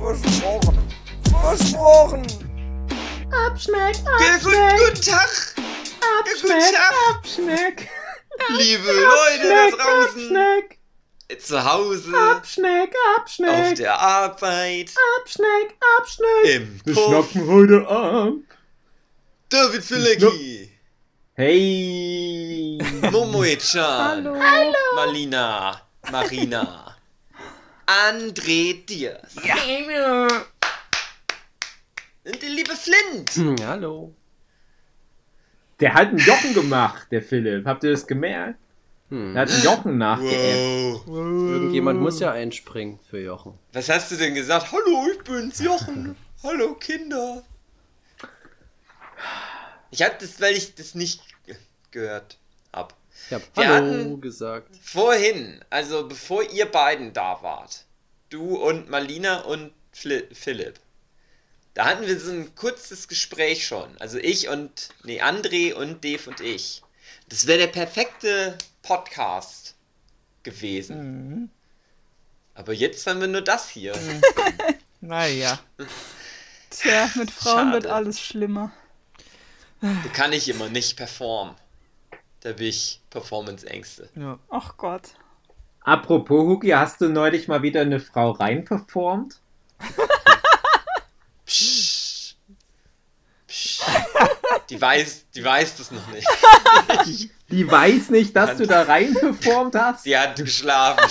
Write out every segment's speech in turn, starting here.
Versprochen. Versprochen. Abschmeck, Ja, gut, Abschmeck, guten Tag, Abschmeck, guten Tag. Abschmeck, liebe Leute da Abschmeck, draußen. Abschmeck, Zu Hause, Abschmeck, auf Abschmeck, der Arbeit, Abschmeck, Abschmeck. im Wir Puff. schnacken heute ab. David Filecki, Hey. Momoe-chan, Hallo. Malina, Marina, André Diaz und der liebe Flint. Hm, hallo. Der hat einen Jochen gemacht, der Philipp. Habt ihr das gemerkt? Hm. Er hat einen Jochen nachgeäfft. Wow. Irgendjemand muss ja einspringen für Jochen. Was hast du denn gesagt? Hallo, ich bin's, Jochen. Hallo, Kinder. Ich hab das, weil ich das nicht ge- gehört hab. Ich hab Wir Hallo hatten- gesagt. Vorhin, also bevor ihr beiden da wart, du und Malina und Fli Philipp, da hatten wir so ein kurzes Gespräch schon. Also ich und, nee, André und Dave und ich. Das wäre der perfekte Podcast gewesen. Aber jetzt haben wir nur das hier. Naja. Tja, mit Frauen Schade. wird alles schlimmer. Da kann ich immer nicht performen. Da bin ich Performance-Ängste. Ja. Ach Gott. Apropos, Huki, hast du neulich mal wieder eine Frau rein performt? Psch. Psch. Die weiß, die weiß das noch nicht. Die weiß nicht, dass du da rein performt hast? Die hat geschlafen.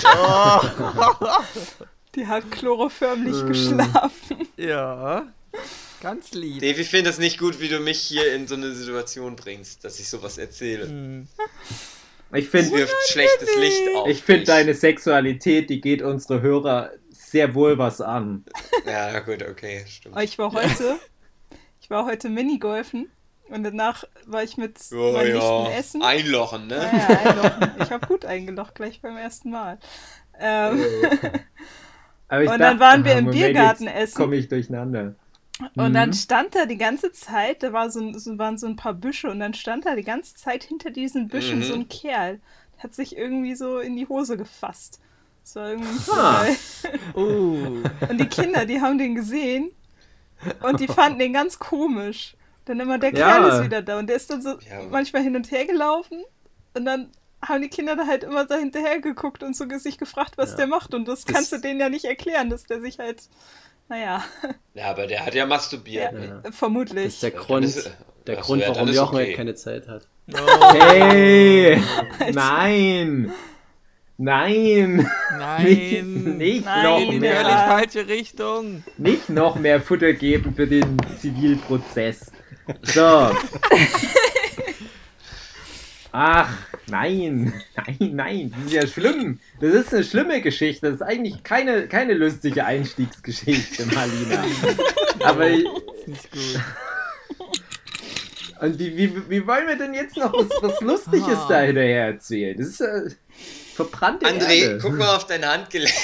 Die hat chloroförmlich Äh. geschlafen. Ja. Ganz lieb. Dave, ich finde das nicht gut, wie du mich hier in so eine Situation bringst, dass ich sowas erzähle. Hm. Ich Es finde, wirft schlechtes Licht auf. ich finde deine Sexualität, die geht unsere Hörer sehr wohl was an. Ja, gut, okay, stimmt. Ich war heute, ich war heute Minigolfen und danach war ich mit Oh, meinen ja. Essen. Einlochen, ne? Ja, einlochen. Ich habe gut eingelocht, gleich beim ersten Mal. Ähm, Aber ich Und dann waren wir im Biergarten essen. Komme ich durcheinander. Und dann Mhm. stand da die ganze Zeit, da war so, ein- so, waren so ein paar Büsche und dann stand da die ganze Zeit hinter diesen Büschen Mhm. so ein Kerl. Der hat sich irgendwie so in die Hose gefasst. Das war irgendwie Ah. geil. Uh. Und die Kinder, die haben den gesehen und die fanden den ganz komisch. Dann immer, der Ja. Kerl ist wieder da und der ist dann so Ja. manchmal hin und her gelaufen und dann haben die Kinder da halt immer da hinterher geguckt und so sich gefragt, was Ja. der macht. Und das, Das- kannst du denen ja nicht erklären, dass der sich halt, naja, Ja, aber der hat ja masturbiert. ja, ne? Das vermutlich. ist der Grund, ist- der Ach so, Grund warum Jochen okay. halt keine Zeit hat. Oh. Hey! Nein! Nein! Nein. Nicht Nein, noch In die mehr. völlig falsche Richtung. nicht noch mehr Futter geben für den Zivilprozess. So. Ach, nein, nein, nein, das ist ja schlimm. Das ist eine schlimme Geschichte. Das ist eigentlich keine, keine lustige Einstiegsgeschichte, Marlina. Aber ich, Nicht gut. und wie, wie, wie wollen wir denn jetzt noch was, was Lustiges Ah. da hinterher erzählen? Das ist äh, verbrannte André, Erde. guck mal auf dein Handgelenk.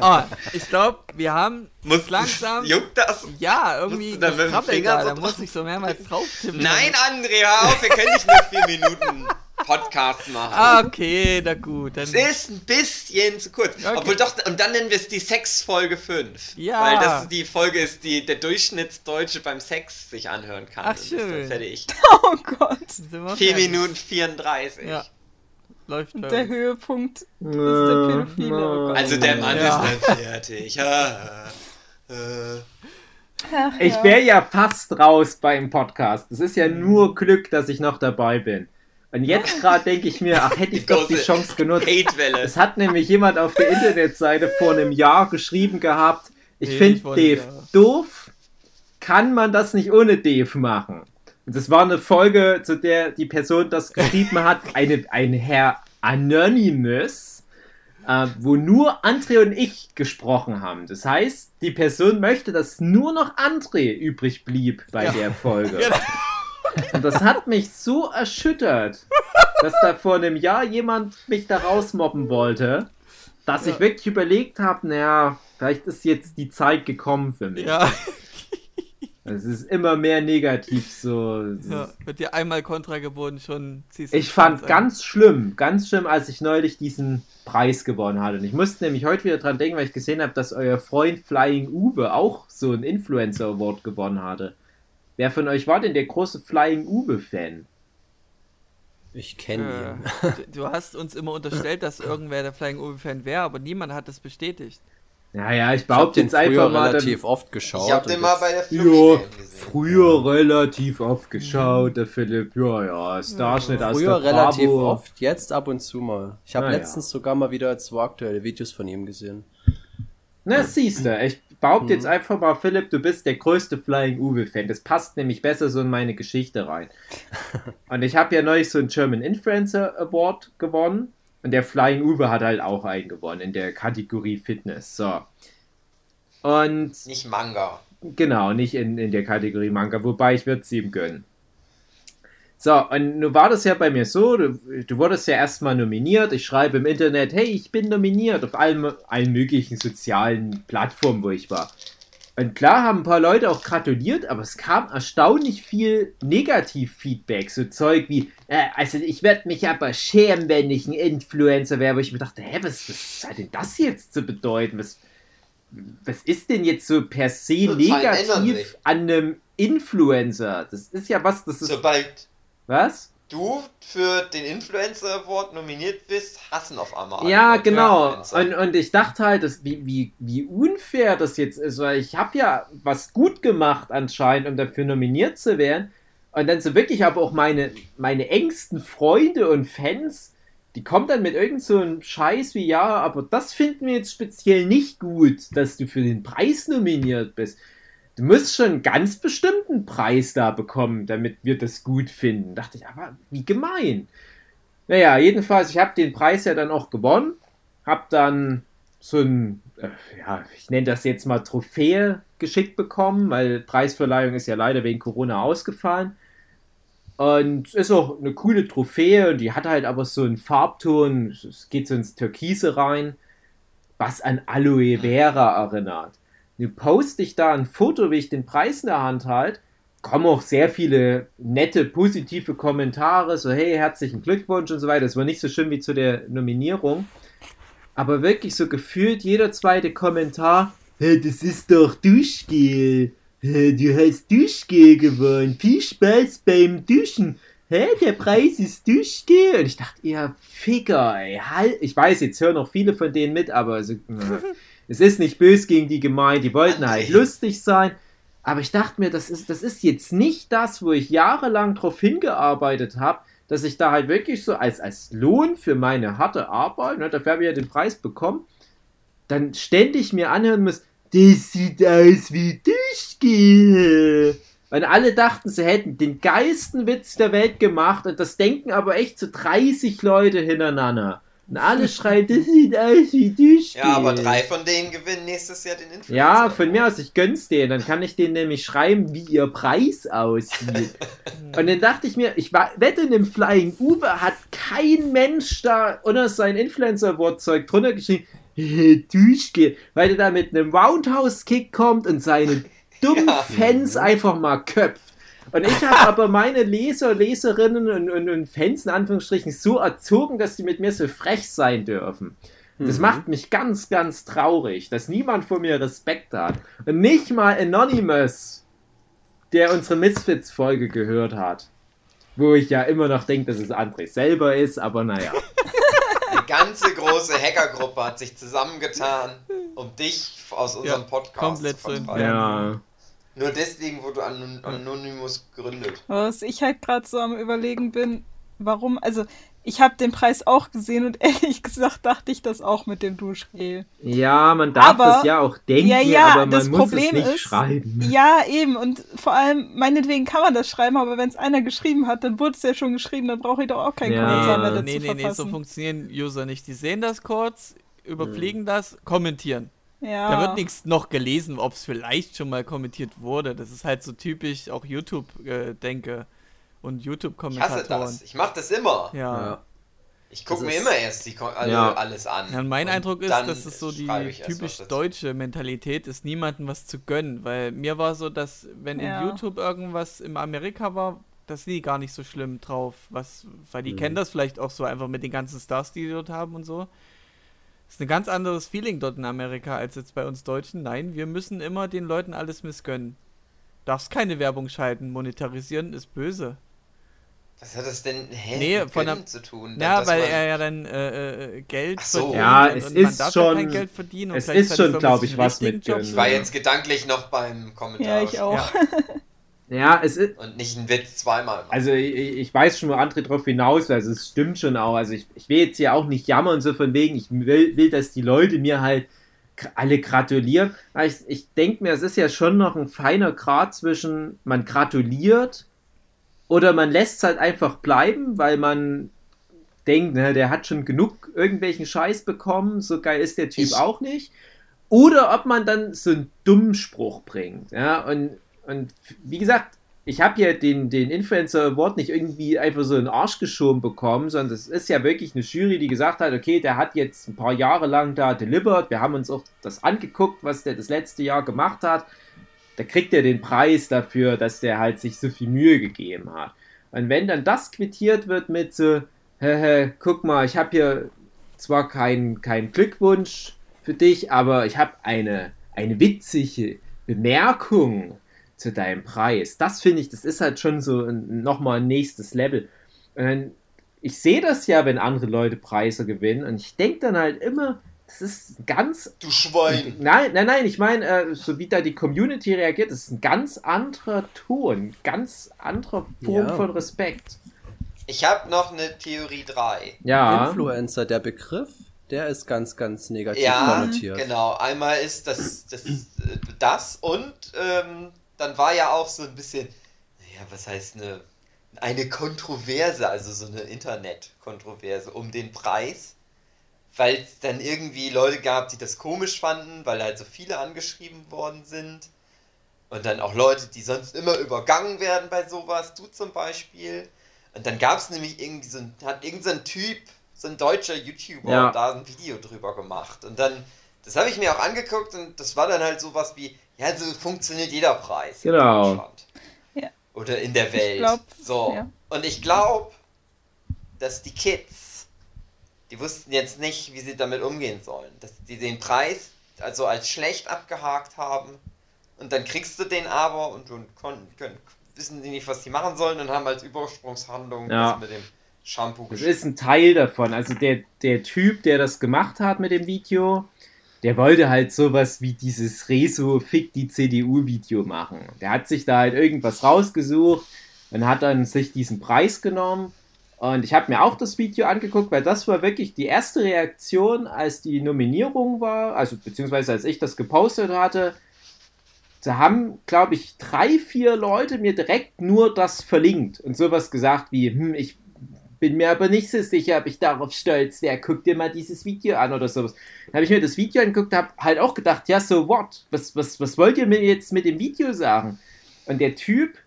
Oh, ich glaube, wir haben Muss langsam. Juckt das? Ja, irgendwie da mit dem Finger da, so da muss ich so mehrmals drauf tippen. Nein, André, hör auf, wir können nicht nur vier Minuten Podcast machen. Ah, okay, na gut. Dann, Es ist ein bisschen zu kurz. Okay. Obwohl doch, und dann nennen wir es die Sex-Folge 5. Ja. Weil das die Folge ist, die der Durchschnittsdeutsche beim Sex sich anhören kann. Ach, Und schön. Fertig. Oh Gott. sind wir 4 fertig. Minuten 34. Ja. Läuft bei Der. Höhepunkt ist der Pädophile. Oh. Also der Mann Ja. ist dann fertig. Ja. Äh. Ach, Ich wäre ja fast raus beim Podcast. Es ist ja nur Glück, dass ich noch dabei bin. Und jetzt gerade denke ich mir, ach, hätte ich doch die Chance genutzt. Hatewelle. Es hat nämlich jemand auf der Internetseite vor einem Jahr geschrieben gehabt, ich Nee, finde Dave ja. doof, kann man das nicht ohne Dave machen? Und das war eine Folge, zu der die Person das geschrieben hat, eine, ein Herr Anonymous. äh, wo nur André und ich gesprochen haben. Das heißt, die Person möchte, dass nur noch André übrig blieb bei Ja. der Folge. Ja. Und das hat mich so erschüttert, dass da vor einem Jahr jemand mich da rausmobben wollte, dass ich wirklich überlegt habe, naja, vielleicht ist jetzt die Zeit gekommen für mich. Ja, Es ist immer mehr negativ so. Ja, wird dir einmal Kontra geboten, schon ziehst du Ich fand an. ganz schlimm, ganz schlimm, als ich neulich diesen Preis gewonnen hatte. Und ich musste nämlich heute wieder dran denken, weil ich gesehen habe, dass euer Freund Flying Uwe auch so einen Influencer Award gewonnen hatte. Wer von euch war denn der große Flying Uwe-Fan? Ich kenne ihn. Äh, du- du hast uns immer unterstellt, dass irgendwer der Flying Uwe-Fan wäre, aber niemand hat das bestätigt. Naja, ich Ich behaupte den jetzt einfach mal. relativ oft geschaut. Ich hab den mal bei der Ja, Flugstelle gesehen. früher relativ oft geschaut, der Philipp. Ja, ja, Starschnitt aus Früher der relativ Bravo. oft, jetzt ab und zu mal. Ich habe Ah, ja. letztens sogar mal wieder zwei aktuelle Videos von ihm gesehen. Na, siehst du, ich behaupte jetzt Mhm. einfach mal, Philipp, du bist der größte Flying Uwe-Fan. Das passt nämlich besser so in meine Geschichte rein. Und ich habe ja neulich so einen German Influencer Award gewonnen. Und der Flying Uwe hat halt auch einen gewonnen in der Kategorie Fitness. So. Und Nicht Manga. Genau, nicht in, in der Kategorie Manga, wobei ich würde es ihm gönnen. So, und nun war das ja bei mir so, du, du wurdest ja erstmal nominiert, ich schreibe im Internet, hey, ich bin nominiert auf allen, allen möglichen sozialen Plattformen, wo ich war. Und klar haben ein paar Leute auch gratuliert, aber es kam erstaunlich viel Negativ-Feedback, so Zeug wie, äh, also ich werde mich aber schämen, wenn ich ein Influencer wäre, wo ich mir dachte, hä, was, was hat denn das jetzt zu bedeuten? Was, was ist denn jetzt so per se ändern negativ an einem Influencer? Das ist ja was, das ist. Sobald was? du für den Influencer Award nominiert bist, hassen auf einmal Ja, genau. Und, und ich dachte halt, dass, wie, wie, wie unfair das jetzt ist, weil ich habe ja was gut gemacht anscheinend, um dafür nominiert zu werden. Und dann so wirklich aber auch meine, meine engsten Freunde und Fans, die kommen dann mit irgend so einem Scheiß wie, ja, aber das finden wir jetzt speziell nicht gut, dass du für den Preis nominiert bist. Du musst schon einen ganz bestimmten Preis da bekommen, damit wir das gut finden. Dachte ich, aber wie gemein. Naja, jedenfalls, ich habe den Preis ja dann auch gewonnen. Hab dann so ein, äh, ja, ich nenne das jetzt mal Trophäe geschickt bekommen, weil Preisverleihung ist ja leider wegen Corona ausgefallen. Und ist auch eine coole Trophäe und die hat halt aber so einen Farbton, es geht so ins Türkise rein, was an Aloe Vera erinnert. Nun poste ich da ein Foto, wie ich den Preis in der Hand halte, kommen auch sehr viele nette, positive Kommentare, so hey, herzlichen Glückwunsch und so weiter. Das war nicht so schön wie zu der Nominierung. Aber wirklich so gefühlt jeder zweite Kommentar, hey, das ist doch Duschgel. Hä, Du hast Duschgel gewonnen. Viel Spaß beim Duschen. Hä, der Preis ist Duschgel. Und ich dachte, ihr Ficker, ey, halt. Ich weiß, jetzt hören noch viele von denen mit, aber so, es ist nicht böse gegen die gemeint. Die wollten halt lustig sein. Aber ich dachte mir, das ist, das ist jetzt nicht das, wo ich jahrelang drauf hingearbeitet habe, dass ich da halt wirklich so als, als Lohn für meine harte Arbeit, ne, dafür habe ich ja den Preis bekommen, dann ständig mir anhören muss, das sieht aus wie Duschgel. Weil alle dachten, sie hätten den geilsten Witz der Welt gemacht und das denken aber echt so 30 Leute hintereinander. Und alle schreien, das sieht aus wie Duschgel. ja, aber drei von denen gewinnen nächstes Jahr den Influencer Ja, von mir aus, ich gönn's denen. Dann kann ich denen nämlich schreiben, wie ihr Preis aussieht. Und dann dachte ich mir, ich war, wette, in dem Flying Uwe hat kein Mensch da unter sein Influencer-Wort-Zeug drunter geschrieben, "Äh, Duschke, weil der da mit einem Roundhouse-Kick kommt und seine dummen Ja. Fans einfach mal köpft. Und ich habe aber meine Leser, Leserinnen und, und, und Fans in Anführungsstrichen so erzogen, dass die mit mir so frech sein dürfen. Das macht mich ganz, ganz traurig, dass niemand vor mir Respekt hat. Und nicht mal Anonymous, der unsere Misfits-Folge gehört hat. Wo ich ja immer noch denke, dass es André selber ist, aber naja. Die ganze große Hackergruppe hat sich zusammengetan, um dich aus unserem Ja, Podcast komplett zu vertreiben. ja. Nur deswegen wurde Anon Anonymous gegründet. Was ich halt gerade so am überlegen bin, warum, also ich habe den Preis auch gesehen und ehrlich gesagt dachte ich das auch mit dem Duschgel. Ja, man darf Aber- das ja auch denken, Ja, ja, aber man das muss Problem es nicht ist- schreiben. Ja, eben. Und vor allem, meinetwegen kann man das schreiben, aber wenn es einer geschrieben hat, dann wurde es ja schon geschrieben, dann brauche ich doch auch keinen Ja. Kommentar mehr Nee, dazu nee, nee, nee, so verfassen. funktionieren User nicht. Die sehen das kurz, überfliegen das, kommentieren. Ja. Da wird nichts noch gelesen, ob es vielleicht schon mal kommentiert wurde. Das ist halt so typisch auch YouTube-Denke und Ich hasse YouTube-Kommentatoren. das. Ich mach das immer. Ja. Ja. Ich gucke mir ist- immer erst die, alle, Ja. alles an. Ja, mein Und Eindruck ist, dass es so die typisch deutsche Mentalität ist, niemandem was zu gönnen. Weil mir war so, dass wenn Ja. in YouTube irgendwas in Amerika war, das sind die gar nicht so schlimm drauf. Was, weil die Mhm. kennen das vielleicht auch so einfach mit den ganzen Stars, die die dort haben und so. Ist ein ganz anderes Feeling dort in Amerika als jetzt bei uns Deutschen. Nein, wir müssen immer den Leuten alles missgönnen. Darfst keine Werbung schalten, monetarisieren ist böse. Was hat das denn hä, Nee, mit von der- zu tun? Ja, weil man- er ja dann äh, äh, Geld Ach so. verdient Ja, und, es und man ist darf ja kein schon- Geld verdienen. Und es ist schon, soll man glaub sich ich, was mit Job Gönnen. Ich war jetzt gedanklich noch beim Kommentar. Ja, ich auch. Ja. Ja, es ist, Und nicht einen Witz zweimal machen. Also ich, ich weiß schon, wo André drauf hinaus will. Also es stimmt schon auch. Also ich, ich will jetzt hier auch nicht jammern, so von wegen, ich will, will dass die Leute mir halt alle gratulieren. Aber ich, ich denke mir, es ist ja schon noch ein feiner Grad zwischen, man gratuliert oder man lässt es halt einfach bleiben, weil man denkt, ne, der hat schon genug irgendwelchen Scheiß bekommen, so geil ist der Typ Ich- auch nicht. Oder ob man dann so einen dummen Spruch bringt. Ja, und, und wie gesagt, ich habe ja den, den Influencer Award nicht irgendwie einfach so in den Arsch geschoben bekommen, sondern das ist ja wirklich eine Jury, die gesagt hat, okay, der hat jetzt ein paar Jahre lang da delivered, wir haben uns auch das angeguckt, was der das letzte Jahr gemacht hat. Da kriegt er den Preis dafür, dass der halt sich so viel Mühe gegeben hat. Und wenn dann das quittiert wird mit so, hehe, guck mal, ich habe hier zwar keinen kein Glückwunsch für dich, aber ich habe eine, eine witzige Bemerkung zu deinem Preis. Das finde ich, das ist halt schon so ein, nochmal ein nächstes Level. Und ich sehe das ja, wenn andere Leute Preise gewinnen und ich denke dann halt immer, das ist ganz du Schwein. Nein, nein, nein, ich meine, äh, so wie da die Community reagiert, das ist ein ganz anderer Ton, ganz andere Form Ja. von Respekt. Ich habe noch eine Theorie 3. Ja. Influencer, der Begriff, der ist ganz, ganz negativ Ja, konnotiert. genau. Einmal ist das das, äh, das und ähm, dann war ja auch so ein bisschen, naja, was heißt eine, eine Kontroverse, also so eine Internet-Kontroverse um den Preis, weil es dann irgendwie Leute gab, die das komisch fanden, weil halt so viele angeschrieben worden sind. Und dann auch Leute, die sonst immer übergangen werden bei sowas, du zum Beispiel. Und dann gab es nämlich irgendwie so ein, hat irgendein so ein Typ, so ein deutscher YouTuber, Ja. da ein Video drüber gemacht. Und dann, das habe ich mir auch angeguckt und das war dann halt sowas wie, ja, so funktioniert jeder Preis Genau. in Deutschland. Ja. Oder in der Welt. glaub, so. ja. Und ich glaube, dass die Kids, die wussten jetzt nicht, wie sie damit umgehen sollen. Dass die den Preis also als schlecht abgehakt haben und dann kriegst du den aber und dann können, können, wissen die nicht, was die machen sollen und haben als Übersprungshandlung Ja. das mit dem Shampoo Das geschrieben. ist ein Teil davon. Also der, der Typ, der das gemacht hat mit dem Video, der wollte halt sowas wie dieses Rezo Fick die CDU Video machen. Der hat sich da halt irgendwas rausgesucht und hat dann sich diesen Preis genommen. Und ich habe mir auch das Video angeguckt, weil das war wirklich die erste Reaktion, als die Nominierung war, also beziehungsweise als ich das gepostet hatte. Da haben, glaube ich, drei, vier Leute mir direkt nur das verlinkt und sowas gesagt wie, hm, ich bin mir aber nicht so sicher, ob ich darauf stolz wäre. Guck dir mal dieses Video an oder sowas. Dann habe ich mir das Video angeguckt, habe halt auch gedacht, ja, so what? Was, was, was wollt ihr mir jetzt mit dem Video sagen? Und der Typ,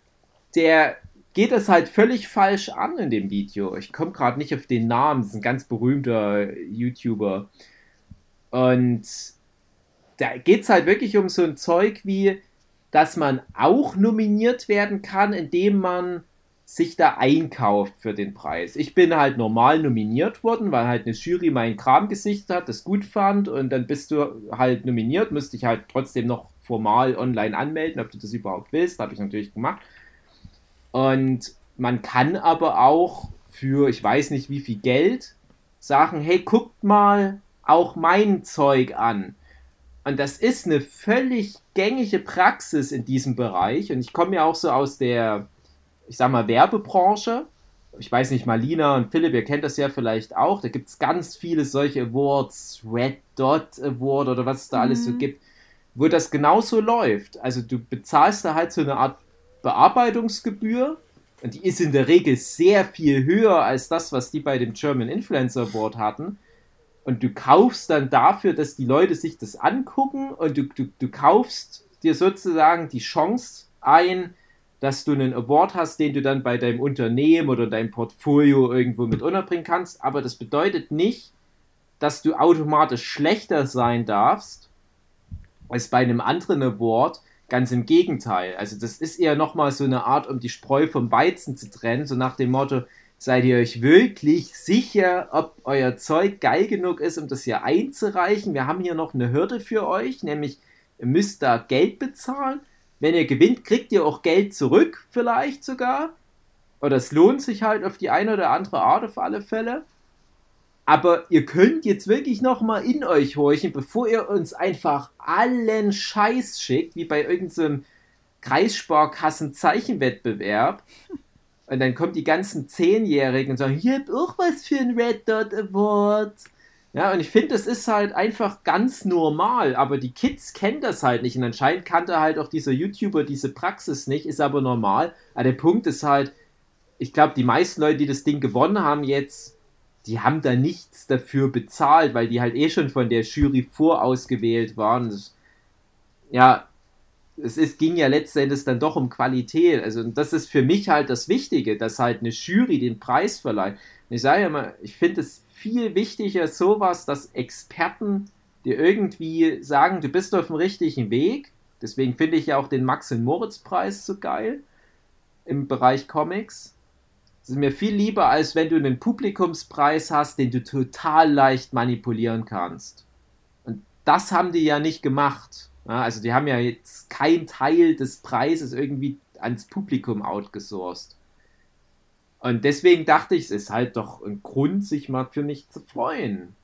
der geht das halt völlig falsch an in dem Video. Ich komme gerade nicht auf den Namen, das ist ein ganz berühmter YouTuber. Und da geht es halt wirklich um so ein Zeug wie, dass man auch nominiert werden kann, indem man sich da einkauft für den Preis. Ich bin halt normal nominiert worden, weil halt eine Jury meinen Kram gesichtet hat, das gut fand und dann bist du halt nominiert, müsste ich halt trotzdem noch formal online anmelden, ob du das überhaupt willst, habe ich natürlich gemacht. Und man kann aber auch für, ich weiß nicht wie viel Geld, sagen, hey, guckt mal auch mein Zeug an. Und das ist eine völlig gängige Praxis in diesem Bereich. Und ich komme ja auch so aus der, ich sag mal, Werbebranche. Ich weiß nicht, Malina und Philipp, ihr kennt das ja vielleicht auch. Da gibt es ganz viele solche Awards, Red Dot Award oder was es da alles so Mhm. gibt, wo das genauso läuft. Also du bezahlst da halt so eine Art Bearbeitungsgebühr und die ist in der Regel sehr viel höher als das, was die bei dem German Influencer Award hatten. und du kaufst dann dafür, dass die Leute sich das angucken und du, du, du kaufst dir sozusagen die Chance ein, dass du einen Award hast, den du dann bei deinem Unternehmen oder deinem Portfolio irgendwo mit unterbringen kannst. Aber das bedeutet nicht, dass du automatisch schlechter sein darfst als bei einem anderen Award. Ganz im Gegenteil. Also das ist eher nochmal so eine Art, um die Spreu vom Weizen zu trennen, so nach dem Motto, seid ihr euch wirklich sicher, ob euer Zeug geil genug ist, um das hier einzureichen? Wir haben hier noch eine Hürde für euch, nämlich ihr müsst da Geld bezahlen. Wenn ihr gewinnt, kriegt ihr auch Geld zurück, vielleicht sogar. Oder es lohnt sich halt auf die eine oder andere Art auf alle Fälle. Aber ihr könnt jetzt wirklich nochmal in euch horchen, bevor ihr uns einfach allen Scheiß schickt, wie bei irgendeinem Kreissparkassen-Zeichenwettbewerb. Und dann kommen die ganzen Zehnjährigen und sagen, hier habt auch was für ein Red Dot Award. Ja, und ich finde, das ist halt einfach ganz normal, aber die Kids kennen das halt nicht. Und anscheinend kannte halt auch dieser YouTuber diese Praxis nicht, ist aber normal. Aber der Punkt ist halt, ich glaube, die meisten Leute, die das Ding gewonnen haben jetzt, die haben da nichts dafür bezahlt, weil die halt eh schon von der Jury vorausgewählt waren. Das, ja, es ist, ging ja letztendlich dann doch um Qualität. Also das ist für mich halt das Wichtige, dass halt eine Jury den Preis verleiht. Und ich sage ja mal, ich finde es viel wichtiger sowas, dass Experten dir irgendwie sagen, du bist auf dem richtigen Weg. Deswegen finde ich ja auch den Max und Moritz Preis so geil im Bereich Comics. Das ist mir viel lieber, als wenn du einen Publikumspreis hast, den du total leicht manipulieren kannst. Und das haben die ja nicht gemacht. Also die haben ja jetzt keinen Teil des Preises irgendwie ans Publikum outgesourced. Und deswegen dachte ich, es ist halt doch ein Grund, sich mal für mich zu freuen.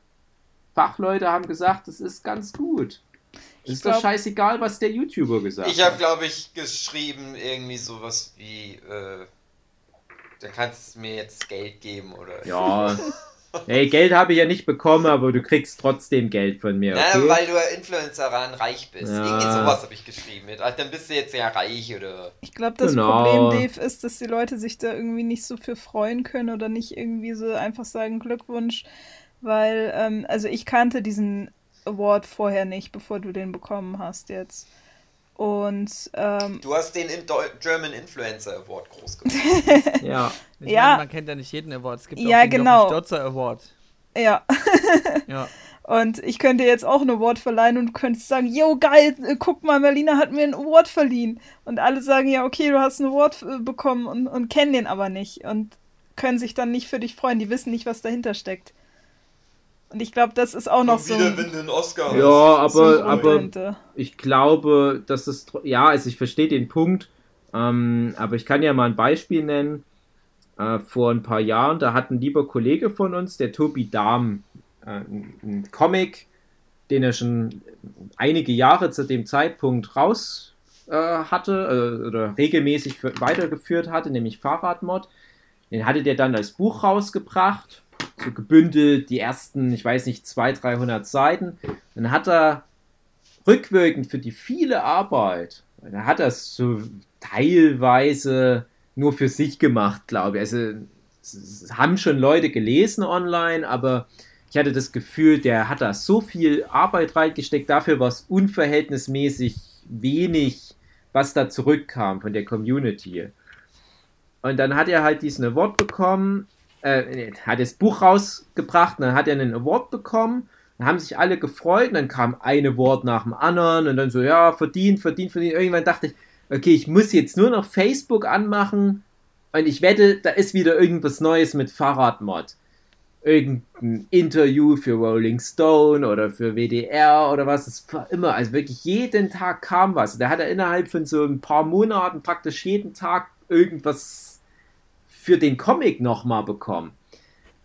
Fachleute haben gesagt, es ist ganz gut. Es ist glaub- doch scheißegal, was der YouTuber gesagt Ich hat. habe, glaube ich, geschrieben, irgendwie sowas wie, äh, dann kannst du mir jetzt Geld geben oder. Ja. Hey, Geld habe ich ja nicht bekommen, aber du kriegst trotzdem Geld von mir. Na, Okay? weil du ja Influencerin reich bist. Ja. Irgendwie sowas habe ich geschrieben. Mit, ah, dann bist du jetzt ja reich oder. Ich glaube, das Genau. Problem, Dave, ist, dass die Leute sich da irgendwie nicht so für freuen können oder nicht irgendwie so einfach sagen Glückwunsch, weil, ähm, also ich kannte diesen Award vorher nicht, bevor du den bekommen hast jetzt. Und ähm, Du hast den in German Influencer Award groß gemacht. Ja. Ich Ja. meine, man kennt ja nicht jeden Award. Es gibt Ja, auch den genau. Stotzer Award. ja, Ja. und ich könnte jetzt auch einen Award verleihen und du könntest sagen, yo, geil, äh, guck mal, Merlina hat mir einen Award verliehen. Und alle sagen, ja, okay, du hast einen Award äh, bekommen und, und kennen den aber nicht und können sich dann nicht für dich freuen. Die wissen nicht, was dahinter steckt. Und ich glaube, das ist auch noch so wieder, ein, einen Oscar Ja, so ein aber, aber dahinter. ich glaube, dass es, ja, also ich verstehe den Punkt, ähm, aber ich kann ja mal ein Beispiel nennen. Äh, vor ein paar Jahren, da hat ein lieber Kollege von uns, der Tobi Dahm, äh, ein, ein Comic, den er schon einige Jahre zu dem Zeitpunkt raus äh, hatte äh, oder regelmäßig für, weitergeführt hatte, nämlich Fahrradmod. Den hatte der dann als Buch rausgebracht, so gebündelt, die ersten, ich weiß nicht, 200, 300 Seiten. Dann hat er rückwirkend für die viele Arbeit, da hat er es so teilweise nur für sich gemacht, glaube ich. Also haben schon Leute gelesen online, aber ich hatte das Gefühl, der hat da so viel Arbeit reingesteckt, dafür war es unverhältnismäßig wenig, was da zurückkam von der Community. Und dann hat er halt diesen Award bekommen, äh, hat das Buch rausgebracht, und dann hat er einen Award bekommen, dann haben sich alle gefreut, und dann kam ein Award nach dem anderen und dann so, ja, verdient, verdient, verdient. Irgendwann dachte ich, okay, ich muss jetzt nur noch Facebook anmachen und ich wette, da ist wieder irgendwas Neues mit Fahrradmod. Irgendein Interview für Rolling Stone oder für WDR oder was. Es war immer, also wirklich jeden Tag kam was. Da hat er innerhalb von so ein paar Monaten praktisch jeden Tag irgendwas für den Comic nochmal bekommen.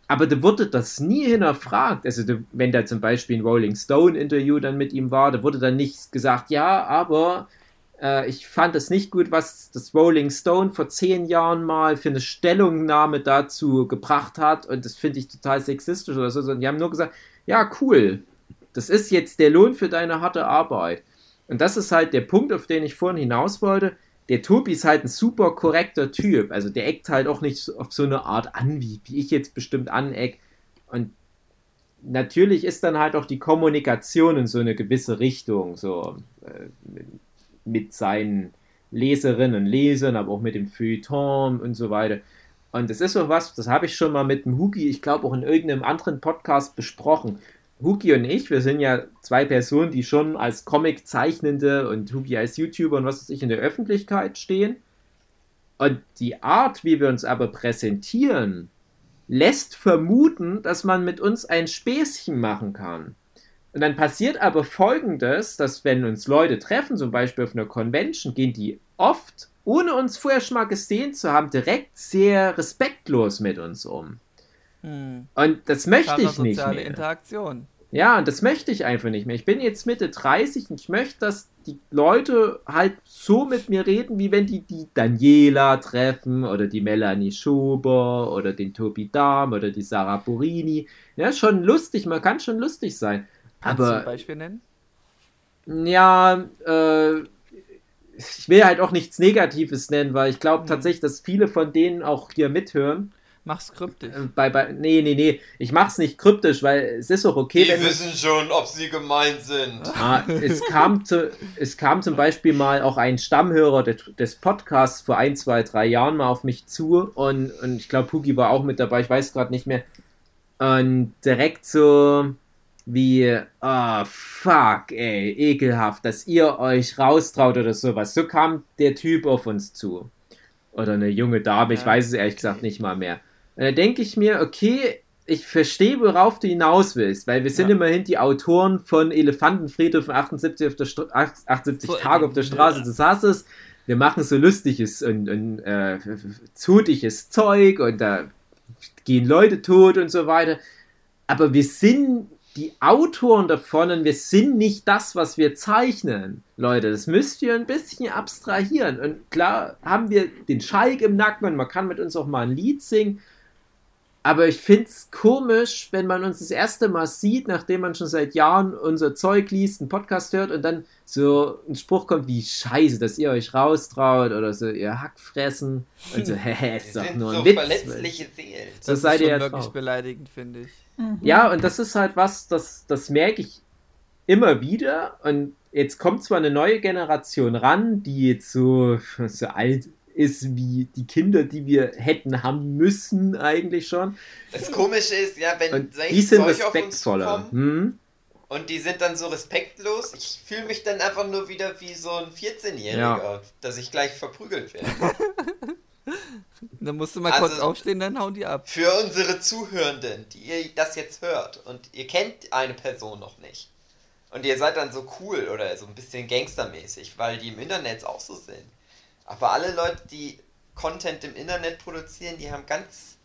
Aber da wurde das nie hinterfragt. Also, da- wenn da zum Beispiel ein Rolling Stone Interview dann mit ihm war, da wurde dann nicht gesagt, ja, aber äh, ich fand es nicht gut, was das Rolling Stone vor zehn Jahren mal für eine Stellungnahme dazu gebracht hat und das finde ich total sexistisch oder so. sondern Die haben nur gesagt, ja, cool, das ist jetzt der Lohn für deine harte Arbeit. Und das ist halt der Punkt, auf den ich vorhin hinaus wollte. Der Tobi ist halt ein super korrekter Typ. Also der eckt halt auch nicht auf so eine Art an, wie, wie ich jetzt bestimmt aneck. Und natürlich ist dann halt auch die Kommunikation in so eine gewisse Richtung, so äh, mit seinen Leserinnen und Lesern, aber auch mit dem Feuilleton und so weiter. Und das ist so was, das habe ich schon mal mit dem Huki, ich glaube auch in irgendeinem anderen Podcast besprochen. Huki und ich, wir sind ja zwei Personen, die schon als Comic-Zeichnende und Huki als YouTuber und was weiß ich in der Öffentlichkeit stehen. Und die Art, wie wir uns aber präsentieren, lässt vermuten, dass man mit uns ein Späßchen machen kann. Und dann passiert aber folgendes, dass wenn uns Leute treffen, zum Beispiel auf einer Convention, gehen die oft, ohne uns vorher schon mal gesehen zu haben, direkt sehr respektlos mit uns um. Hm. Und das möchte ich nicht soziale mehr. Interaktion. Ja, und das möchte ich einfach nicht mehr. Ich bin jetzt Mitte 30 und ich möchte, dass die Leute halt so mit mir reden, wie wenn die die Daniela treffen oder die Melanie Schober oder den Tobi Dahm oder die Sarah Burini. Ja, schon lustig, man kann schon lustig sein. Kannst du ein Aber Beispiel nennen? ja, äh, ich will halt auch nichts Negatives nennen, weil ich glaube Mhm. tatsächlich, dass viele von denen auch hier mithören. Mach's kryptisch. Äh, Bei, bei, nee, nee, nee, ich mach's nicht kryptisch, weil es ist auch okay, Die wenn wissen schon, ob sie gemeint sind. Ah, es, kam zu, es kam zum Beispiel mal auch ein Stammhörer des, des Podcasts vor ein, zwei, drei Jahren mal auf mich zu und, und ich glaube, Pugi war auch mit dabei, ich weiß gerade nicht mehr. Und direkt so wie, ah, fuck, ey, ekelhaft, dass ihr euch raustraut oder sowas. So kam der Typ auf uns zu. Oder eine junge Dame, ich weiß es ehrlich gesagt nicht mal mehr. Und da denke ich mir, okay, ich verstehe, worauf du hinaus willst, weil wir sind Ja. immerhin die Autoren von Elefantenfriedhof von 78, auf der St 78 Voll- Tage auf der Straße des Hasses. Wir machen so lustiges und, und äh, zutiges Zeug und da gehen Leute tot und so weiter. Aber wir sind die Autoren davon und wir sind nicht das, was wir zeichnen. Leute, das müsst ihr ein bisschen abstrahieren. Und klar haben wir den Schalk im Nacken und man kann mit uns auch mal ein Lied singen. Aber ich finde es komisch, wenn man uns das erste Mal sieht, nachdem man schon seit Jahren unser Zeug liest, einen Podcast hört und dann so ein Spruch kommt wie Scheiße, dass ihr euch raustraut oder so, ihr Hack fressen und so, hä, ist Wir doch nur ein so Witz. verletzliche Seelen. So Das seid ist ihr wirklich drauf. beleidigend, finde ich. Mhm. Ja, und das ist halt was, das, das merke ich immer wieder. Und jetzt kommt zwar eine neue Generation ran, die jetzt so, so alt ist wie die Kinder, die wir hätten haben müssen, eigentlich schon. Das Komische ist, ja, wenn Und solche die sind Zeug auf uns respektvoller. Hm? und die sind dann so respektlos, ich fühle mich dann einfach nur wieder wie so ein 14-Jähriger, Ja. dass ich gleich verprügelt werde. Dann musst du mal Also- kurz aufstehen, dann hauen die ab. Für unsere Zuhörenden, die ihr das jetzt hört und ihr kennt eine Person noch nicht und ihr seid dann so cool oder so ein bisschen gangstermäßig, weil die im Internet auch so sind. Aber alle Leute, die Content im Internet produzieren, die haben ganz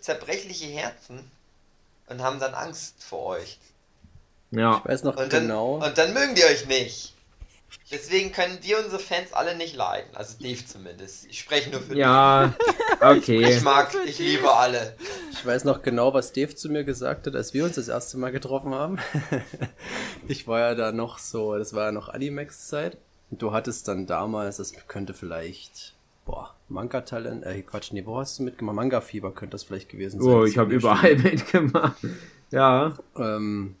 zerbrechliche Herzen und haben dann Angst vor euch. Ja. Ich weiß noch Und dann, genau. und dann mögen die euch nicht. Deswegen können wir unsere Fans alle nicht leiden. Also Dave zumindest. Ich spreche nur für Ja, dich. okay. Ich mag, ich liebe alle. Ich weiß noch genau, was Dave zu mir gesagt hat, als wir uns das erste Mal getroffen haben. ich war ja da noch so, das war ja noch Animax-Zeit. Du hattest dann damals, das könnte vielleicht, boah, Manga-Talent, äh, Quatsch, nee, wo hast du mitgemacht? Manga-Fieber könnte das vielleicht gewesen sein. Oh, ich habe überall mitgemacht. Ja. Ähm,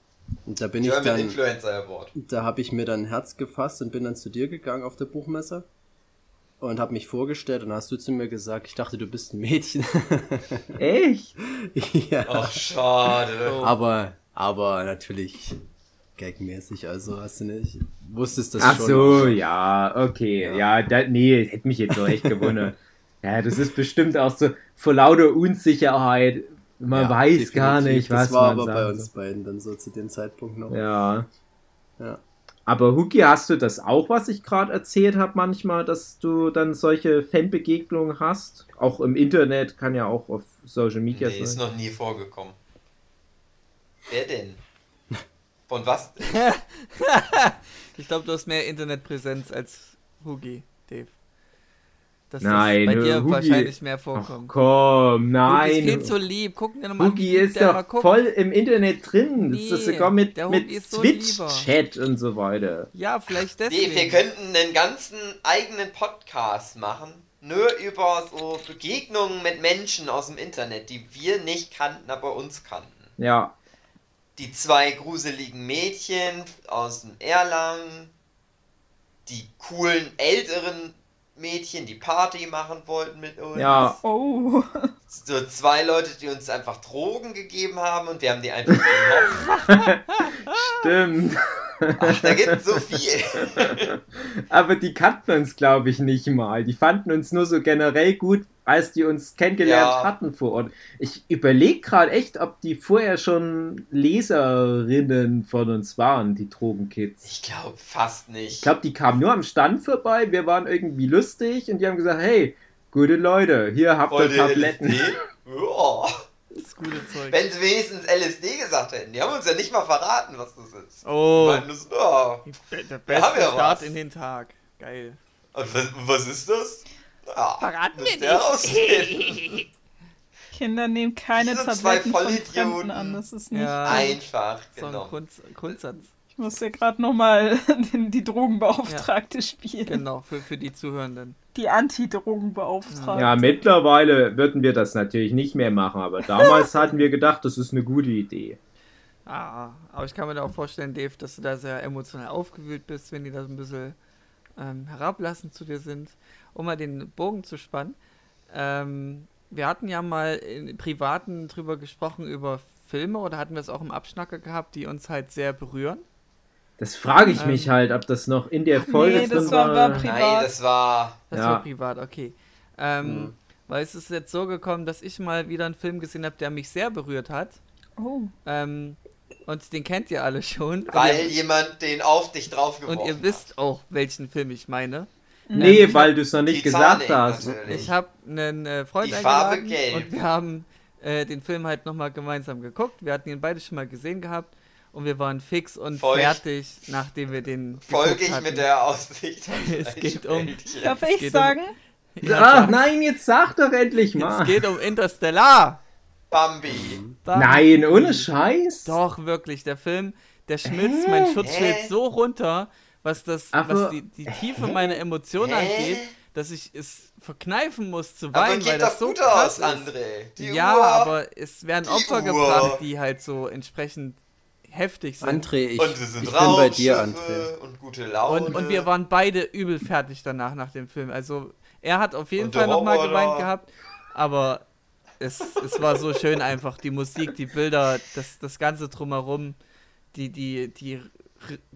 und da bin ich German dann, Influencer Award. da habe ich mir dann ein Herz gefasst und bin dann zu dir gegangen auf der Buchmesse. Und habe mich vorgestellt und dann hast du zu mir gesagt, ich dachte, du bist ein Mädchen. Echt? ja. Ach, schade. Aber, aber natürlich gagmäßig, also hast du nicht, wusstest das Ach schon. so, ja, okay. Ja. Ja, da, nee, hätte mich jetzt so echt gewundert. ja, das ist bestimmt auch so vor lauter Unsicherheit. Man Ja, weiß gar definitiv. nicht, was Das war man aber bei uns beiden dann so zu dem Zeitpunkt noch. Ja. Ja. Aber Huki, hast du das auch, was ich gerade erzählt habe, manchmal, dass du dann solche Fanbegegnungen hast? Auch im Internet, kann ja auch auf Social Media Nee, ist sein. noch nie vorgekommen. Wer denn? Von was? Ich glaube, du hast mehr Internetpräsenz als Hugi, Dave. Dass Nein, das bei dir Hugi- wahrscheinlich mehr Ach vorkommt. komm, Hugi ist nein. viel zu lieb. Guck dir nochmal Hugi ist doch voll im Internet drin. Das ist Nee, sogar mit, mit so. Twitch-Chat und so weiter. Ja, vielleicht Nee, deswegen. wir könnten einen ganzen eigenen Podcast machen. Nur über so Begegnungen mit Menschen aus dem Internet, die wir nicht kannten, aber uns kannten. Ja. Die zwei gruseligen Mädchen aus dem Erlangen, die coolen älteren Mädchen, die Party machen wollten mit uns. Ja. Oh. So zwei Leute, die uns einfach Drogen gegeben haben und wir haben die einfach genommen. Stimmt. Ach, da gibt es so viel. Aber die kannten uns, glaube ich, nicht mal. Die fanden uns nur so generell gut, als die uns kennengelernt Ja. hatten vor Ort. Ich überlege gerade echt, ob die vorher schon Leserinnen von uns waren, die Drogenkids. Ich glaube fast nicht. Ich glaube, die kamen nur am Stand vorbei, wir waren irgendwie lustig und die haben gesagt, hey, gute Leute, hier habt ihr Tabletten. Ja. Das gute Zeug. Wenn sie wenigstens LSD gesagt hätten. Die haben uns ja nicht mal verraten, was das ist. Oh. Ja. Be- Der Wir beste haben ja Start was. in den Tag. Geil. Und was, was ist das? Ja, Verraten wir herausfinden. Kinder nehmen keine Tabletten von. Fremden an. Das ist nicht. Ja. Einfach, So ein genau. Grund, Grundsatz. Ich muss ja gerade nochmal die Drogenbeauftragte spielen. Genau, für, für die Zuhörenden. Die Anti-Drogenbeauftragte. Ja, mittlerweile würden wir das natürlich nicht mehr machen, aber damals hatten wir gedacht, das ist eine gute Idee. Ah, aber ich kann mir da auch vorstellen, Dave, dass du da sehr emotional aufgewühlt bist, wenn die da so ein bisschen ähm, herablassend zu dir sind. Um mal den Bogen zu spannen. Ähm, wir hatten ja mal in Privaten drüber gesprochen, über Filme, oder hatten wir es auch im Abschnacker gehabt, die uns halt sehr berühren. Das frage ich Ähm, mich halt, ob das noch in der Folge nee, das drin war- war. war pri- Nein, Privat. das war. Das Ja. war privat, okay. Ähm, Hm. Weil es ist jetzt so gekommen, dass ich mal wieder einen Film gesehen habe, der mich sehr berührt hat. Oh. Ähm, und den kennt ihr alle schon. Weil ihr, jemand den auf dich draufgeworfen und ihr wisst auch, welchen Film ich meine. Nee, Ähm, weil du es noch nicht gesagt hast. natürlich. Ich habe einen äh, Freund Die Farbe eingeladen gelb. und wir haben äh, den Film halt nochmal gemeinsam geguckt. Wir hatten ihn beide schon mal gesehen gehabt und wir waren fix und Folg- fertig, nachdem wir den Folge ich hatten. mit der Aussicht auf Es geht um-. Darf Es ich geht um- sagen? Ja, sag. nein, jetzt sag doch endlich Es mal. geht um Interstellar. Bambi. Dann- Nein, ohne Scheiß. Doch, wirklich. Der Film, der schmilzt mein Schutzschild Hä? so runter, was das, Aber- was die, die Tiefe meiner Emotionen angeht, dass ich es verkneifen muss zu Aber weinen, weil geht das doch so gut krass aus, ist. André. Die ja, Uhr. aber es werden Opfer Uhr. gebracht, die halt so entsprechend heftig sind. André, ich, und wir sind ich bin bei dir, André. Und gute Laune. Und, und wir waren beide übel fertig danach nach dem Film. Also er hat auf jeden Und Fall nochmal geweint gehabt, aber es, es war so schön einfach. Die Musik, die Bilder, das, das Ganze drumherum, die, die, die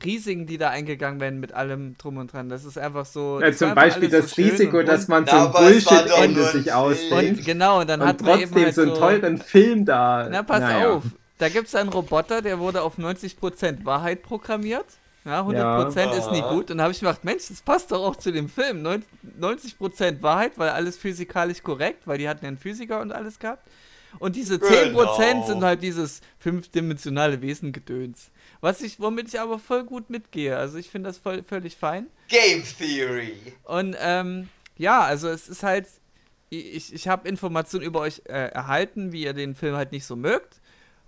Risiken, die da eingegangen werden mit allem drum und dran. Das ist einfach so. Ja, zum Beispiel das so Risiko, dass man so ein Bullshit-Ende sich ausdenkt. Und genau, und dann Und hat man eben trotzdem halt so einen teuren Film da. Na, pass Naja. auf. Da gibt es einen Roboter, der wurde auf 90% Wahrheit programmiert. Ja, 100% Ja. ist nie gut. Und da habe ich mir gedacht, Mensch, das passt doch auch zu dem Film. Neun- 90% Wahrheit, weil alles physikalisch korrekt, weil die hatten ja einen Physiker und alles gehabt. Und diese 10% Genau. sind halt dieses fünfdimensionale Wesengedöns. Was ich, womit ich aber voll gut mitgehe. Also ich finde das voll, völlig fein. Game Theory. Und ähm, ja, also es ist halt, ich, ich habe Informationen über euch äh, erhalten, wie ihr den Film halt nicht so mögt.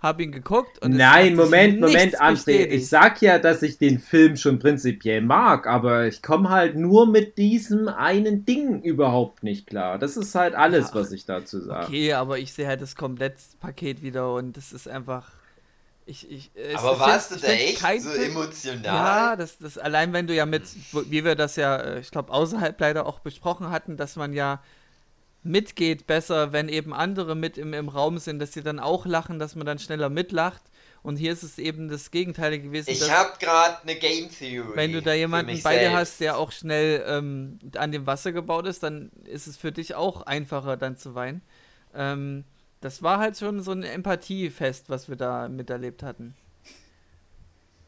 Habe ihn geguckt und es hat Nein, Moment, Moment, André. bestätigt. Ich sag ja, dass ich den Film schon prinzipiell mag, aber ich komme halt nur mit diesem einen Ding überhaupt nicht klar. Das ist halt alles, Ja. was ich dazu sage. Okay, aber ich sehe halt das Komplettpaket wieder und das ist einfach. Ich, ich, es- Aber warst find- du da echt kein so Film- emotional? Ja, das, das allein wenn du ja mit, wie wir das ja, äh, ich glaube, außerhalb leider auch besprochen hatten, dass man ja mitgeht besser, wenn eben andere mit im, im Raum sind, dass sie dann auch lachen, dass man dann schneller mitlacht. Und hier ist es eben das Gegenteil gewesen. Ich habe gerade eine Game Theory. Wenn du da jemanden bei dir hast, der auch schnell ähm, an dem Wasser gebaut ist, dann ist es für dich auch einfacher, dann zu weinen. Ähm, das war halt schon so ein Empathiefest, was wir da miterlebt hatten.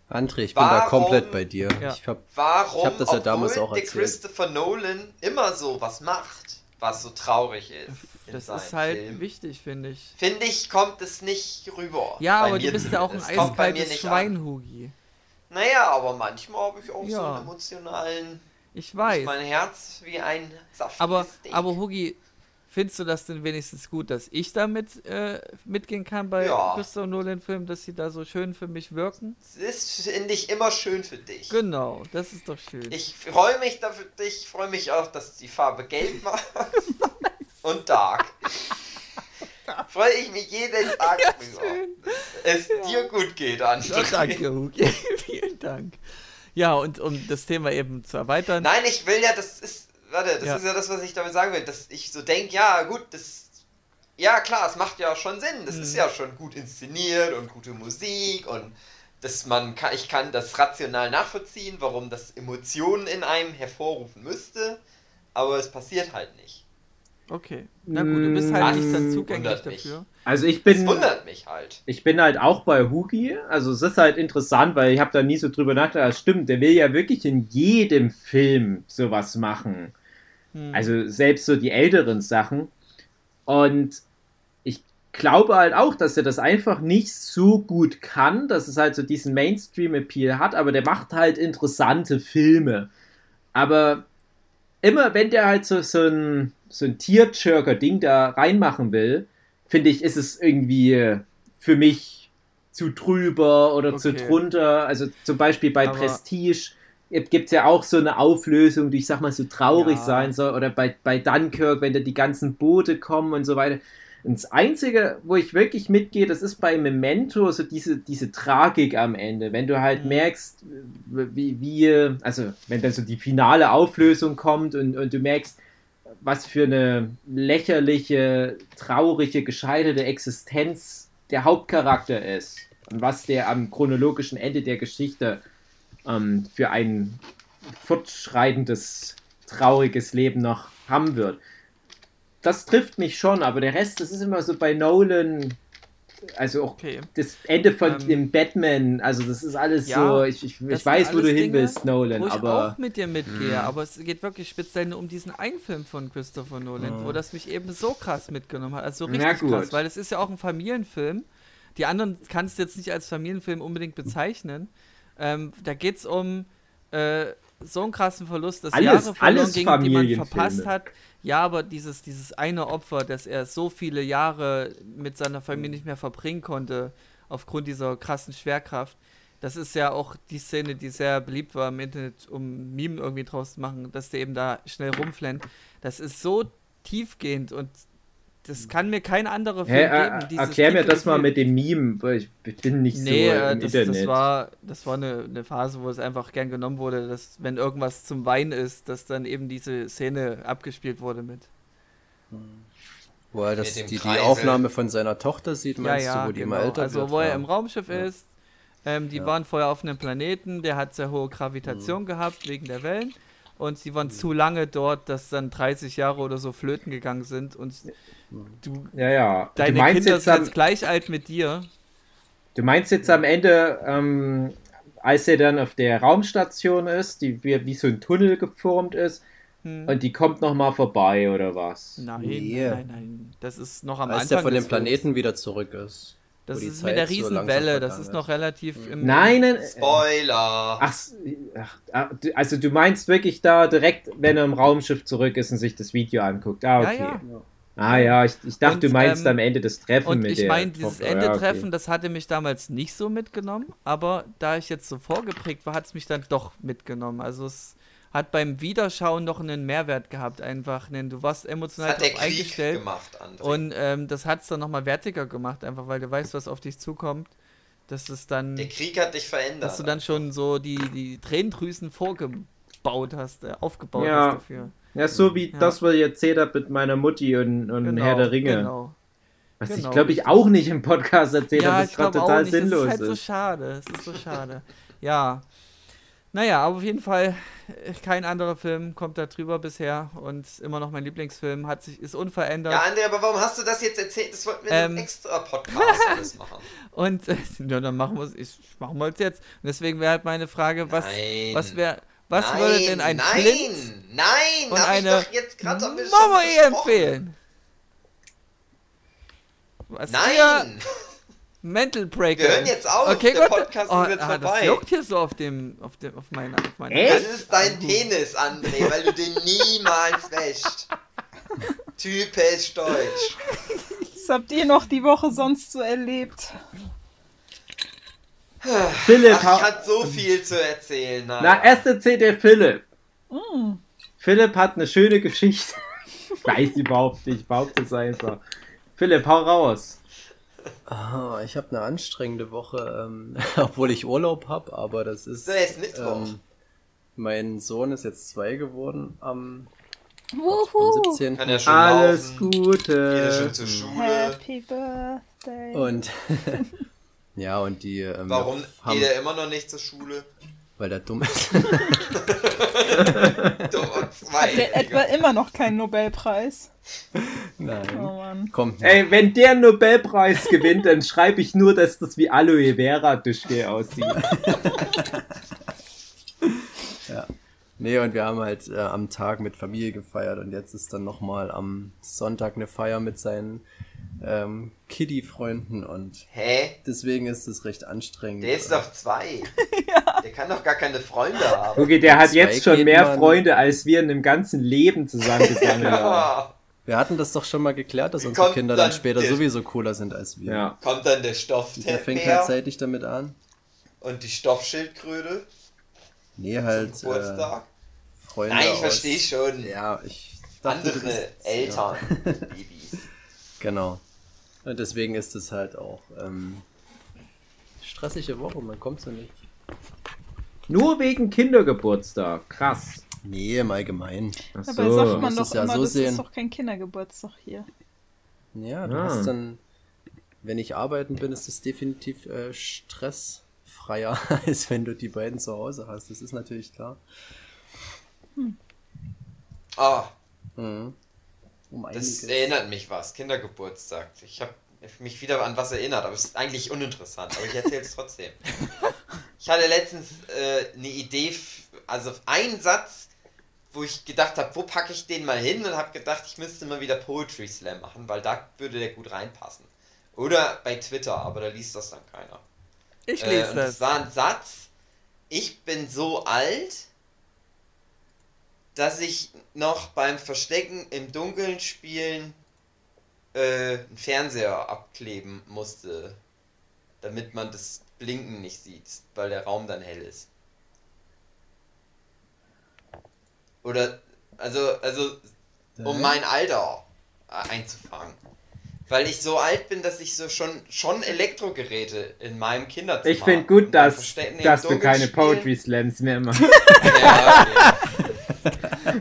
André, ich bin da Warum- komplett bei dir. Ja. Ich hab, Warum, Ich hab das ja damals obwohl auch der erzählt. Christopher Nolan immer so was macht, was so traurig ist. Das ist halt Filmen. wichtig, finde ich. Finde ich, kommt es nicht rüber. Ja, Bei aber du bist ja auch ein eiskaltes nicht Schwein. Hugi. Naja, aber manchmal habe ich auch so Ja. einen emotionalen. Ich weiß. Mein Herz wie ein saftiges Aber, aber Hugi, findest du das denn wenigstens gut, dass ich damit äh, mitgehen kann bei Ja. Christopher Nolan-Filmen, dass sie da so schön für mich wirken? Es ist, finde ich, immer schön für dich. Genau, das ist doch schön. Ich freue mich da für dich, freue mich auch, dass die Farbe gelb macht. Und dark. freue ich mich jeden Tag drüber. Es dir gut geht, André. Ja, danke, Hugi. Vielen Dank. Ja, und um das Thema eben zu erweitern. Nein, ich will ja, das ist, warte, das Ja. ist ja das, was ich damit sagen will, dass ich so denke, ja, gut, das, ja, klar, es macht ja schon Sinn, das Mhm. ist ja schon gut inszeniert und gute Musik und dass man kann, ich kann das rational nachvollziehen, warum das Emotionen in einem hervorrufen müsste, aber es passiert halt nicht. Okay. Na gut, du bist halt Das nicht dann zugänglich wundert mich. dafür. Also ich Das bin, wundert mich halt. ich bin halt auch bei Hugi. Also es ist halt interessant, weil ich habe da nie so drüber nachgedacht. Das stimmt, der will ja wirklich in jedem Film sowas machen. Hm. Also selbst so die älteren Sachen. Und ich glaube halt auch, dass er das einfach nicht so gut kann, dass es halt so diesen Mainstream-Appeal hat, aber der macht halt interessante Filme. Aber immer wenn der halt so, so ein, so ein Tierchirker-Ding da reinmachen will, finde ich, ist es irgendwie für mich zu drüber oder zu Okay. drunter. Also zum Beispiel bei Aber- Prestige gibt es ja auch so eine Auflösung, die ich sag mal so traurig Ja. sein soll. Oder bei, bei Dunkirk, wenn da die ganzen Boote kommen und so weiter. Und das Einzige, wo ich wirklich mitgehe, das ist bei Memento so diese, diese Tragik am Ende. Wenn du halt Mhm. merkst, wie, wie, also wenn dann so die finale Auflösung kommt und, und du merkst, was für eine lächerliche, traurige, gescheiterte Existenz der Hauptcharakter ist und was der am chronologischen Ende der Geschichte ähm, für ein fortschreitendes, trauriges Leben noch haben wird. Das trifft mich schon, aber der Rest, das ist immer so bei Nolan, also auch Okay. das Ende von Ähm, dem Batman, also das ist alles ja, so, ich, ich, ich weiß, wo du hin Dinge, willst, Nolan, Wo ich aber auch mit dir mitgehe, aber es geht wirklich speziell nur um diesen einen Film von Christopher Nolan, wo das mich eben so krass mitgenommen hat. Also richtig krass, weil es ist ja auch ein Familienfilm. Die anderen kannst du jetzt nicht als Familienfilm unbedingt bezeichnen. Ähm, da geht es um äh, so einen krassen Verlust, dass Alles- Jahre verloren gingen, die man verpasst hat. Ja, aber dieses, dieses eine Opfer, dass er so viele Jahre mit seiner Familie nicht mehr verbringen konnte, aufgrund dieser krassen Schwerkraft, das ist ja auch die Szene, die sehr beliebt war im Internet, um Meme irgendwie draus zu machen, dass der eben da schnell rumflennt. Das ist so tiefgehend und das kann mir kein anderer Film Hä, geben. äh, dieses erklär mir das mal mit dem Meme, weil ich bin nicht Nee, so äh, im das, Internet. das war, das war eine, eine Phase, wo es einfach gern genommen wurde, dass wenn irgendwas zum Wein ist, dass dann eben diese Szene abgespielt wurde mit. Wo er das, die, die. Aufnahme von seiner Tochter sieht, meinst du, wo die immer älter Also wird? wo er ja. im Raumschiff Ja. ist, ähm, die Ja. waren vorher auf einem Planeten, der hat sehr hohe Gravitation gehabt wegen der Wellen und sie waren zu lange dort, dass dann 30 Jahre oder so flöten gegangen sind und du, ja, ja. Du deine meinst, Kinder jetzt sind am, jetzt gleich alt mit dir. du meinst jetzt am Ende, ähm, als er dann auf der Raumstation ist, die wie, wie so ein Tunnel geformt ist, Hm. und die kommt nochmal vorbei, oder was? Nein, Nee. nein, nein, das ist noch am Als Anfang. der von dem. Planeten wieder zurück ist. Das ist Zeit mit der so Riesenwelle, das vergangen ist noch relativ im. Nein, nein, Spoiler! Ach, ach, du- also du meinst wirklich da direkt, wenn er im Raumschiff zurück ist und sich das Video anguckt. Ah, Ja, okay. ja. Ah ja, ich, ich dachte, Und, du meinst ähm, am Ende das Treffen Und mit ich der meine, dieses Tochter. Ja, okay. Endetreffen, das hatte mich damals nicht so mitgenommen, aber da ich jetzt so vorgeprägt war, hat es mich dann doch mitgenommen. Also es hat beim Wiederschauen noch einen Mehrwert gehabt, einfach. Einen, du warst Das emotional Krieg eingestellt gemacht, André. und ähm, das hat es dann nochmal wertiger gemacht, einfach weil du weißt, was auf dich zukommt. Dass es dann, der Krieg hat dich verändert. dass du dann schon so die, die Tränendrüsen vorgebaut hast, äh, aufgebaut Ja. hast dafür. Ja, so wie Ja. das, was ich erzählt habe mit meiner Mutti und, und Herr der Ringe. Genau. Was ich genau. glaube ich auch nicht im Podcast erzählt ja, habe, ich das gerade glaube auch total nicht. sinnlos Das ist halt so schade. Es ist so schade. ja. Naja, aber auf jeden Fall äh, kein anderer Film kommt da drüber bisher und immer noch mein Lieblingsfilm hat sich ist unverändert ja, André, aber warum hast du das jetzt erzählt? Das wollten wir in Ähm. einem extra Podcast alles machen. und äh, ja, dann machen wir es ich machen wir es jetzt und deswegen wäre halt meine Frage, was Nein. was wäre was nein, würde denn ein nein, Flint Nein, und eine Mama besprochen. empfehlen? Was Nein! Mental Breaker. Wir hören jetzt auf, Okay, der gut. Podcast oh, ist jetzt ah, das vorbei. juckt hier so auf dem auf dem auf meiner auf meiner Echt? Das ist dein Penis, André, weil du den niemals wäscht. Typisch deutsch. Was habt ihr noch die Woche sonst so erlebt? Philipp, Ach, ich hatte so viel zu erzählen. na, erst erzählt der Philipp. Hm. Philipp hat eine schöne Geschichte. Ich weiß überhaupt nicht, ich behaupte es einfach. Philipp, hau raus. Ah, ich habe eine anstrengende Woche, ähm, obwohl ich Urlaub habe, aber das ist. So, jetzt Mittwoch. Ähm, mein Sohn ist jetzt zwei geworden am, Wuhu! 17. Kann ja schon Alles laufen. Geht ja Gute. schon zur Schule. Happy Birthday. Und ja, und die. Ähm, Warum geht er immer noch nicht zur Schule? Weil der dumm ist. Zwei. Der etwa immer noch keinen Nobelpreis. Oh Nein. Mann. Kommt. Ey, wenn der einen Nobelpreis gewinnt, dann schreibe ich nur, dass das wie Aloe Vera Duschgel aussieht. Nee, und wir haben halt äh, am Tag mit Familie gefeiert und jetzt ist dann nochmal am Sonntag eine Feier mit seinen ähm, Kiddie-Freunden und Hä? deswegen ist es recht anstrengend. Der ist doch zwei. Der kann doch gar keine Freunde haben. Okay, der hat Zwei jetzt schon mehr man- Freunde, als wir in dem ganzen Leben zusammengesammelt haben. Wir hatten das doch schon mal geklärt, dass unsere Kommt Kinder dann dann später der- sowieso cooler sind als wir. Ja. Kommt dann der Der Stoffteppich fängt halt zeitig damit an. und die Stoffschildkröte Nee, zum halt äh, Geburtstag. Freunde Nein, ich verstehe schon. Ja, ich dachte, Andere bist- Eltern, Ja, Babys. genau. Und deswegen ist es halt auch ähm, stressige Woche, man kommt so nicht. Nur wegen Kindergeburtstag. Krass. Nee, im Allgemeinen. Ach Dabei sagt man doch ja immer, so das sehen. ist doch kein Kindergeburtstag hier. Ja, du Ah. hast dann, wenn ich arbeiten bin, ist es definitiv äh, stressfreier, als wenn du die beiden zu Hause hast. Das ist natürlich klar. Ah, Mhm. Um das erinnert mich was. Kindergeburtstag. Ich habe mich wieder an was erinnert, aber es ist eigentlich uninteressant. Aber ich erzähle es trotzdem. Ich hatte letztens äh, eine Idee, also einen Satz, wo ich gedacht habe, wo packe ich den mal hin und habe gedacht, ich müsste mal wieder Poetry Slam machen, weil da würde der gut reinpassen. Oder bei Twitter, aber da liest das dann keiner. Ich Äh, lese und das. das war ein Satz. Ich bin so alt, dass ich noch beim Verstecken im Dunkeln spielen äh, einen Fernseher abkleben musste, damit man das Blinken nicht sieht, weil der Raum dann hell ist. Oder, also, also, um mein Alter einzufangen. Weil ich so alt bin, dass ich so schon, schon Elektrogeräte in meinem Kinderzimmer Ich finde gut, dass, dass du keine Poetry Slams mehr machst. Ja,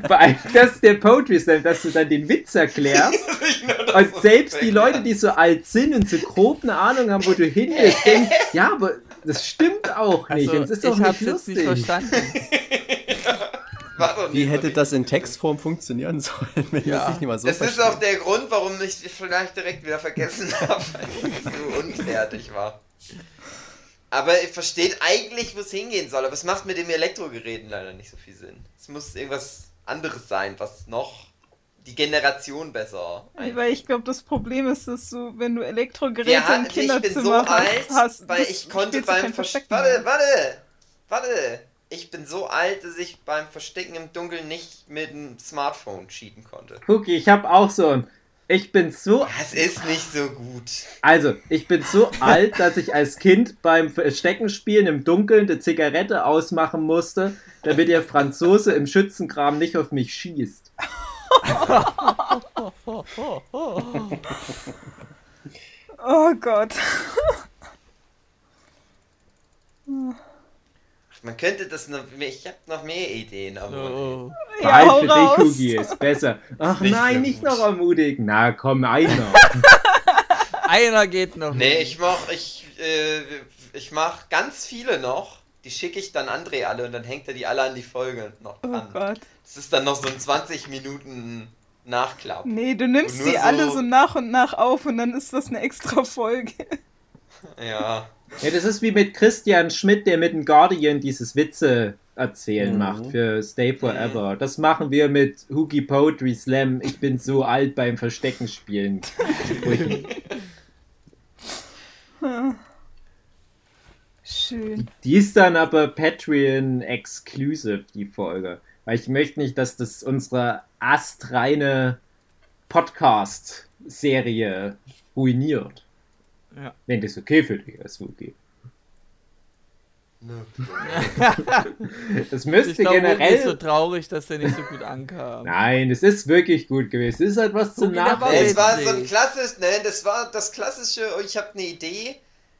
Vor allem, dass der Poetry Slam, dass du dann den Witz erklärst und selbst die Leute, die so alt sind und so grob eine Ahnung haben, wo du hin willst, denken, ja, aber das stimmt auch nicht. Also, es ist doch ich nicht jetzt lustig. nicht verstanden. Wie nicht hätte das in Textform funktionieren sollen, wenn Ja. das nicht mal so Das ist versteht? auch der Grund, warum ich vielleicht direkt wieder vergessen habe, weil ich so unfertig war. Aber ihr versteht eigentlich, wo es hingehen soll, aber es macht mit dem Elektrogeräten leider nicht so viel Sinn. Es muss irgendwas anderes sein, was noch die Generation besser Weil ich glaube, das Problem ist, dass du, wenn du Elektrogeräte Wir im bin so Kinderzimmer alt, hast, weil das ich konnte beim Verstecken. Warte, warte, warte. Ich bin so alt, dass ich beim Verstecken im Dunkeln nicht mit dem Smartphone cheaten konnte. Cookie, ich habe auch so ein. Ich bin so. Das ist nicht so gut. Also, ich bin so alt, dass ich als Kind beim Versteckenspielen im Dunkeln eine Zigarette ausmachen musste, damit der Franzose im Schützenkram nicht auf mich schießt. Oh Gott. Man könnte das noch. Ich habe noch mehr Ideen, aber. Oh. Ja, hau Behalt für raus. dich, Hugi, ist besser. Ach Nicht nein, so nicht gut. noch ermutigen. Na, komm, einer. Einer geht noch. Nee, nicht. ich mach. Ich, äh, ich mach ganz viele noch. Die schicke ich dann André alle und dann hängt er die alle an die Folge noch Oh dran. Gott. Das ist dann noch so ein 20 Minuten Nachklapp. Nee, du nimmst sie alle so- so nach und nach auf und dann ist das eine extra Folge. Ja. Ja, das ist wie mit Christian Schmidt, der mit dem Guardian dieses Witze erzählen Mhm. macht für Stay Forever. Das machen wir mit Hoogie Poetry Slam. Ich bin so alt beim Verstecken spielen. Schön. Die ist dann aber Patreon exclusive, die Folge. Weil ich möchte nicht, dass das unsere astreine Podcast-Serie ruiniert. Ja. Wenn das okay für dich ist, Wookie. Es müsste Ich glaube, Hugi generell. ist so traurig, dass der nicht so gut ankam. Nein, es ist wirklich gut gewesen. Es ist halt was zum Nachdenken. Es war so ein witzig. klassisch, ne, das war das klassische, oh, ich habe eine Idee.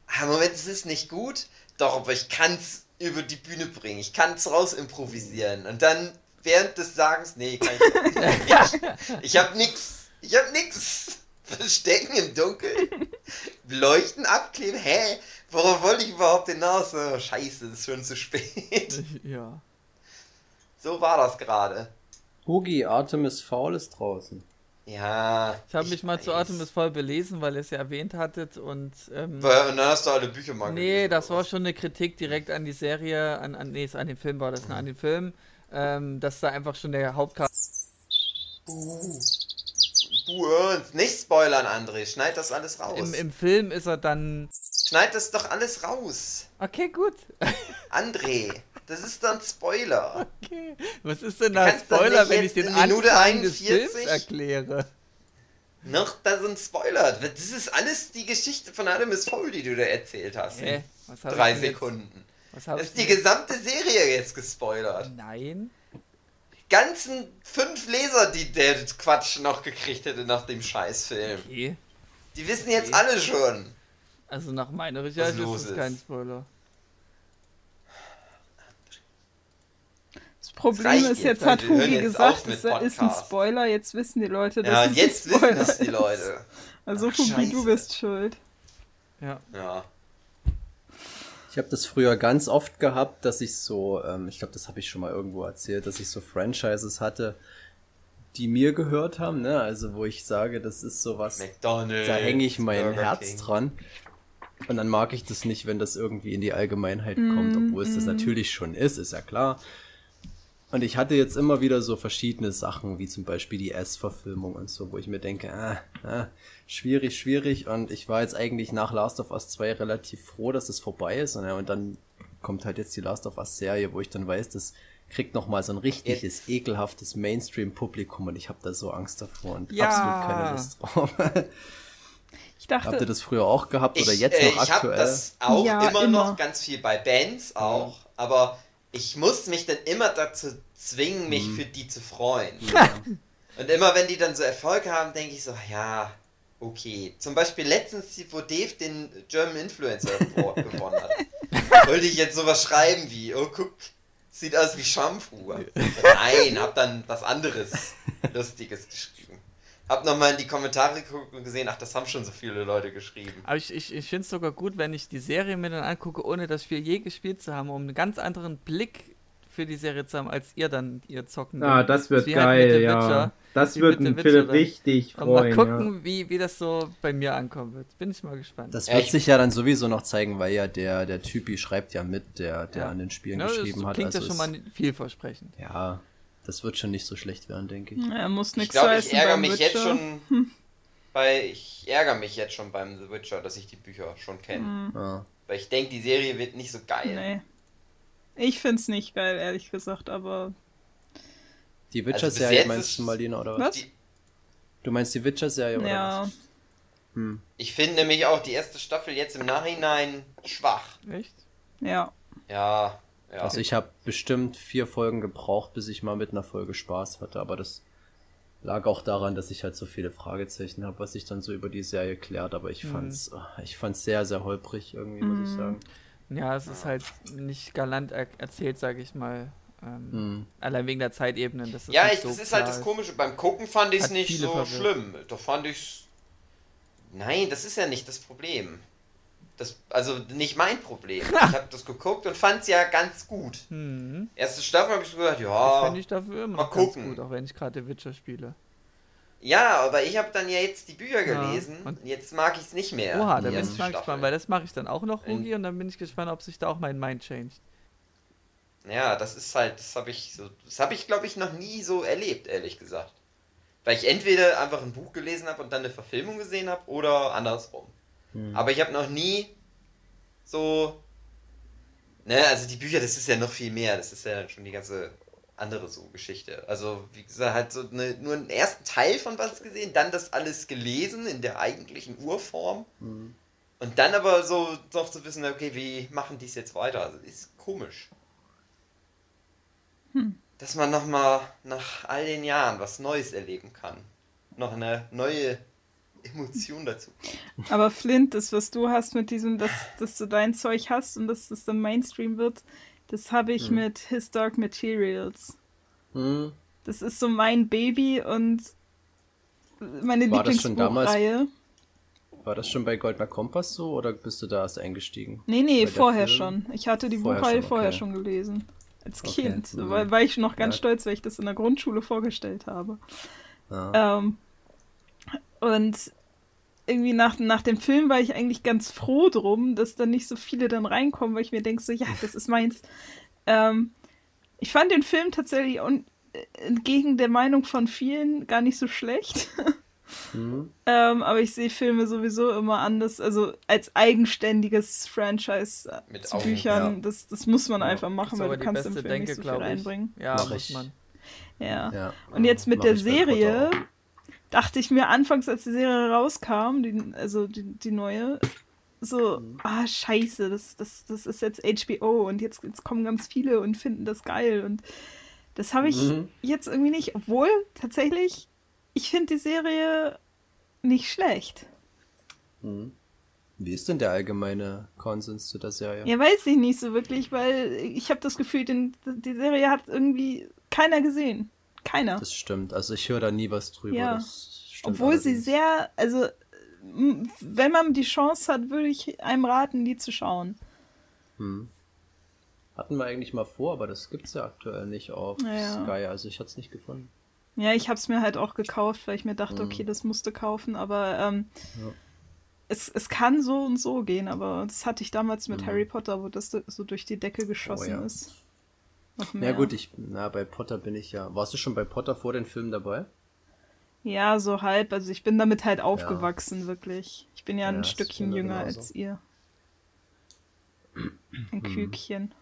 Ah, Moment, es ist nicht gut. Doch, aber ich kann's über die Bühne bringen. Ich kann's raus improvisieren. Und dann während des Sagens, nee, kann ich nicht. Ich hab nix. Ich hab nix. Verstecken im Dunkeln. Leuchten abkleben. Hä? Worauf wollte ich überhaupt hinaus? Oh, scheiße, es ist schon zu spät. Ja. So war das gerade. Hugi, Artemis Fowl ist draußen. Ja. Ich habe mich mal zu weiß. Artemis voll belesen, weil ihr es ja erwähnt hattet und ähm, Und dann hast du alle Bücher mal Nee, gelesen, das war schon eine Kritik direkt an die Serie, an, an nee, an den Film war das, ne, an den Film, ähm, dass da einfach schon der Hauptcast. Du ernst. Nicht spoilern, André. Schneid das alles raus. Im, Im Film ist er dann. Schneid das doch alles raus. Okay, gut. André, das ist dann Spoiler. Okay. Was ist denn da Spoiler, wenn ich den in Minute Anfang des 41 Films erkläre? Noch, da sind Spoiler. Das ist alles die Geschichte von Artemis Fowl, die du da erzählt hast. Hä? in Was Drei ich denn jetzt- Sekunden. Was Das ist die gesamte Serie jetzt gespoilert. Nein. Ganzen fünf Leser, die der Quatsch noch gekriegt hätte nach dem Scheißfilm. Okay. Die wissen jetzt Okay. alle schon. Also nach meiner Recherche ist es ist. kein Spoiler. Das Problem ist, jetzt, jetzt hat Hugi jetzt gesagt, es ist ein. Spoiler. Jetzt wissen die Leute, dass Ja, es und jetzt ein wissen Spoiler das die ist. Leute. Also Ach, Hugi, scheiße. du bist schuld. Ja. Ja. Ich habe das früher ganz oft gehabt, dass ich so, ähm, ich glaube, das habe ich schon mal irgendwo erzählt, dass ich so Franchises hatte, die mir gehört haben, ne? Also wo ich sage, das ist sowas, McDonald's. da hänge ich mein Burger Herz King. dran. Und dann mag ich das nicht, wenn das irgendwie in die Allgemeinheit kommt, obwohl es das natürlich schon ist, ist ja klar. Und ich hatte jetzt immer wieder so verschiedene Sachen, wie zum Beispiel die S-Verfilmung und so, wo ich mir denke, ah, ah, schwierig, schwierig. Und ich war jetzt eigentlich nach Last of Us 2 relativ froh, dass es vorbei ist. Und, ja, und dann kommt halt jetzt die Last of Us Serie, wo ich dann weiß, das kriegt noch mal so ein richtiges, ekelhaftes Mainstream-Publikum und ich habe da so Angst davor und Ja. absolut keine Lust drauf. Ich dachte, Habt ihr das früher auch gehabt oder ich, jetzt äh, noch ich habe aktuell? das auch Ja, immer, immer. noch ganz viel bei Bands auch, aber ich muss mich dann immer dazu zwingen, mich Mhm. für die zu freuen. Und immer wenn die dann so Erfolg haben, denke ich so, ja, okay. Zum Beispiel letztens, wo Dave den German Influencer Award gewonnen hat, wollte ich jetzt sowas schreiben wie, oh guck, sieht aus wie Shampoo. Nein, hab dann was anderes Lustiges geschrieben. Hab nochmal in die Kommentare geguckt und gesehen, ach, das haben schon so viele Leute geschrieben. Aber ich, ich, ich finde es sogar gut, wenn ich die Serie mir dann angucke, ohne das Spiel je gespielt zu haben, um einen ganz anderen Blick für die Serie zu haben, als ihr dann ihr zocken. Ah, das wird Wie halt geil, The ja. Witcher. Das wird ein Philipp richtig Und mal freuen. gucken, wie, wie das so bei mir ankommen wird. Bin ich mal gespannt. Das Ja, wird ich- sich ja dann sowieso noch zeigen, weil ja der, der Typi schreibt ja mit, der, der Ja. an den Spielen Ja, das geschrieben hat. klingt ja also schon mal vielversprechend. ja, das wird schon nicht so schlecht werden, denke ich. er muss Ich nichts glaube, heißen ich ärgere mich jetzt Witcher. schon bei. Ich ärgere mich jetzt schon beim The Witcher, dass ich die Bücher schon kenne. Ja. Weil ich denke, die Serie wird nicht so geil. Hm. Nee. Ich find's nicht geil, ehrlich gesagt, aber Die Also Witcher-Serie jetzt meinst du, Marlena, oder was? Was? Du meinst die Witcher-Serie, oder ja. was? Hm. ich finde nämlich auch die erste Staffel jetzt im Nachhinein schwach. Echt? Ja. Ja, ja. Also ich habe bestimmt vier Folgen gebraucht, bis ich mal mit einer Folge Spaß hatte, aber das lag auch daran, dass ich halt so viele Fragezeichen habe, was sich dann so über die Serie klärt, aber ich Mhm. fand's, ah, ich fand's sehr, sehr holprig irgendwie, muss ich Mhm. sagen. Ja, es ist halt nicht galant er erzählt, sage ich mal. Ähm, Hm. Allein wegen der Zeitebenen. Das ist ja, ich, so das ist halt das Komische. Beim Gucken fand ich es nicht so verwirrt. schlimm. Da fand ich's. Nein, das ist ja nicht das Problem. Das, also nicht mein Problem. Ich habe das geguckt und fand es ja ganz gut. Hm. Erste Staffel habe ich so gedacht, ja. finde ich dafür immer mal gucken. gut, auch wenn ich gerade Witcher spiele. Ja, aber ich habe dann ja jetzt die Bücher Ja, gelesen und- jetzt mag ich es nicht mehr. Oha, da bin ich mal gespannt, weil das mache ich dann auch noch, Rugi, und dann bin ich gespannt, ob sich da auch mein Mind changed. Ja, das ist halt, das habe ich so, das habe ich glaube ich noch nie so erlebt, ehrlich gesagt. Weil ich entweder einfach ein Buch gelesen habe und dann eine Verfilmung gesehen habe oder andersrum. Hm. Aber ich habe noch nie so, ne, also die Bücher, das ist ja noch viel mehr, das ist ja schon die ganze andere so Geschichte. Also wie gesagt, halt so eine, nur einen ersten Teil von was gesehen, dann das alles gelesen in der eigentlichen Urform. Hm. Und dann aber so noch zu wissen, okay, wie machen die es jetzt weiter? Also ist komisch. Dass man nochmal nach all den Jahren was Neues erleben kann. Noch eine neue Emotion dazu kommt. Aber Flint, das, was du hast mit diesem, dass, dass du dein Zeug hast und dass das dann Mainstream wird, das habe ich mit His Dark Materials. Hm. Das ist so mein Baby und meine War das schon damals- Lieblingsbuchreihe. War das schon bei Goldner Kompass so oder bist du da erst eingestiegen? Nee, nee, Bei vorher schon. Ich hatte die Vorher Buchreihe schon, vorher okay. schon gelesen. Als Okay, Kind. mhm. Weil, weil ich noch ganz Ja. stolz, weil ich das in der Grundschule vorgestellt habe. Ja. Ähm, und irgendwie nach, nach dem Film war ich eigentlich ganz froh drum, dass da nicht so viele dann reinkommen, weil ich mir denke, so, ja, das ist meins. Ähm, ich fand den Film tatsächlich un- entgegen der Meinung von vielen gar nicht so schlecht. Hm. ähm, aber ich sehe Filme sowieso immer anders, also als eigenständiges Franchise äh, Mit zu Augen, Büchern. ja. Das, das muss man einfach Das machen, weil du kannst im Film Denke, nicht so viel ich. reinbringen. Ja, muss ich. man. Ja. Ja. Und jetzt mit Mach der Potter Serie auch. Dachte ich mir anfangs, als die Serie rauskam, die, also die, die neue, so, Mhm. ah, scheiße, das, das, das ist jetzt HBO und jetzt, jetzt kommen ganz viele und finden das geil. Und das habe ich Mhm. jetzt irgendwie nicht, obwohl tatsächlich, ich finde die Serie nicht schlecht. Hm. Wie ist denn der allgemeine Konsens zu der Serie? Ja, weiß ich nicht so wirklich, weil ich habe das Gefühl, den, die Serie hat irgendwie keiner gesehen. Keiner. Das stimmt. Also ich höre da nie was drüber. Ja. Obwohl sie allerdings. sehr, also wenn man die Chance hat, würde ich einem raten, die zu schauen. Hm. Hatten wir eigentlich mal vor, aber das gibt's ja aktuell nicht auf Ja. Sky. Also ich hatte es nicht gefunden. Ja, ich habe es mir halt auch gekauft, weil ich mir dachte, Mhm. okay, das musste kaufen, aber ähm, Ja. es, es kann so und so gehen, aber das hatte ich damals mit Mhm. Harry Potter, wo das so- durch die Decke geschossen ja. ist. Noch Ja mehr. gut, ich, na, bei Potter bin ich ja. Warst du schon bei Potter vor den Filmen dabei? Ja, so halb. Also ich bin damit halt aufgewachsen, wirklich. Ich bin ja, Ja, ein Stückchen jünger genauso. als ihr. Ein Mhm. Küken.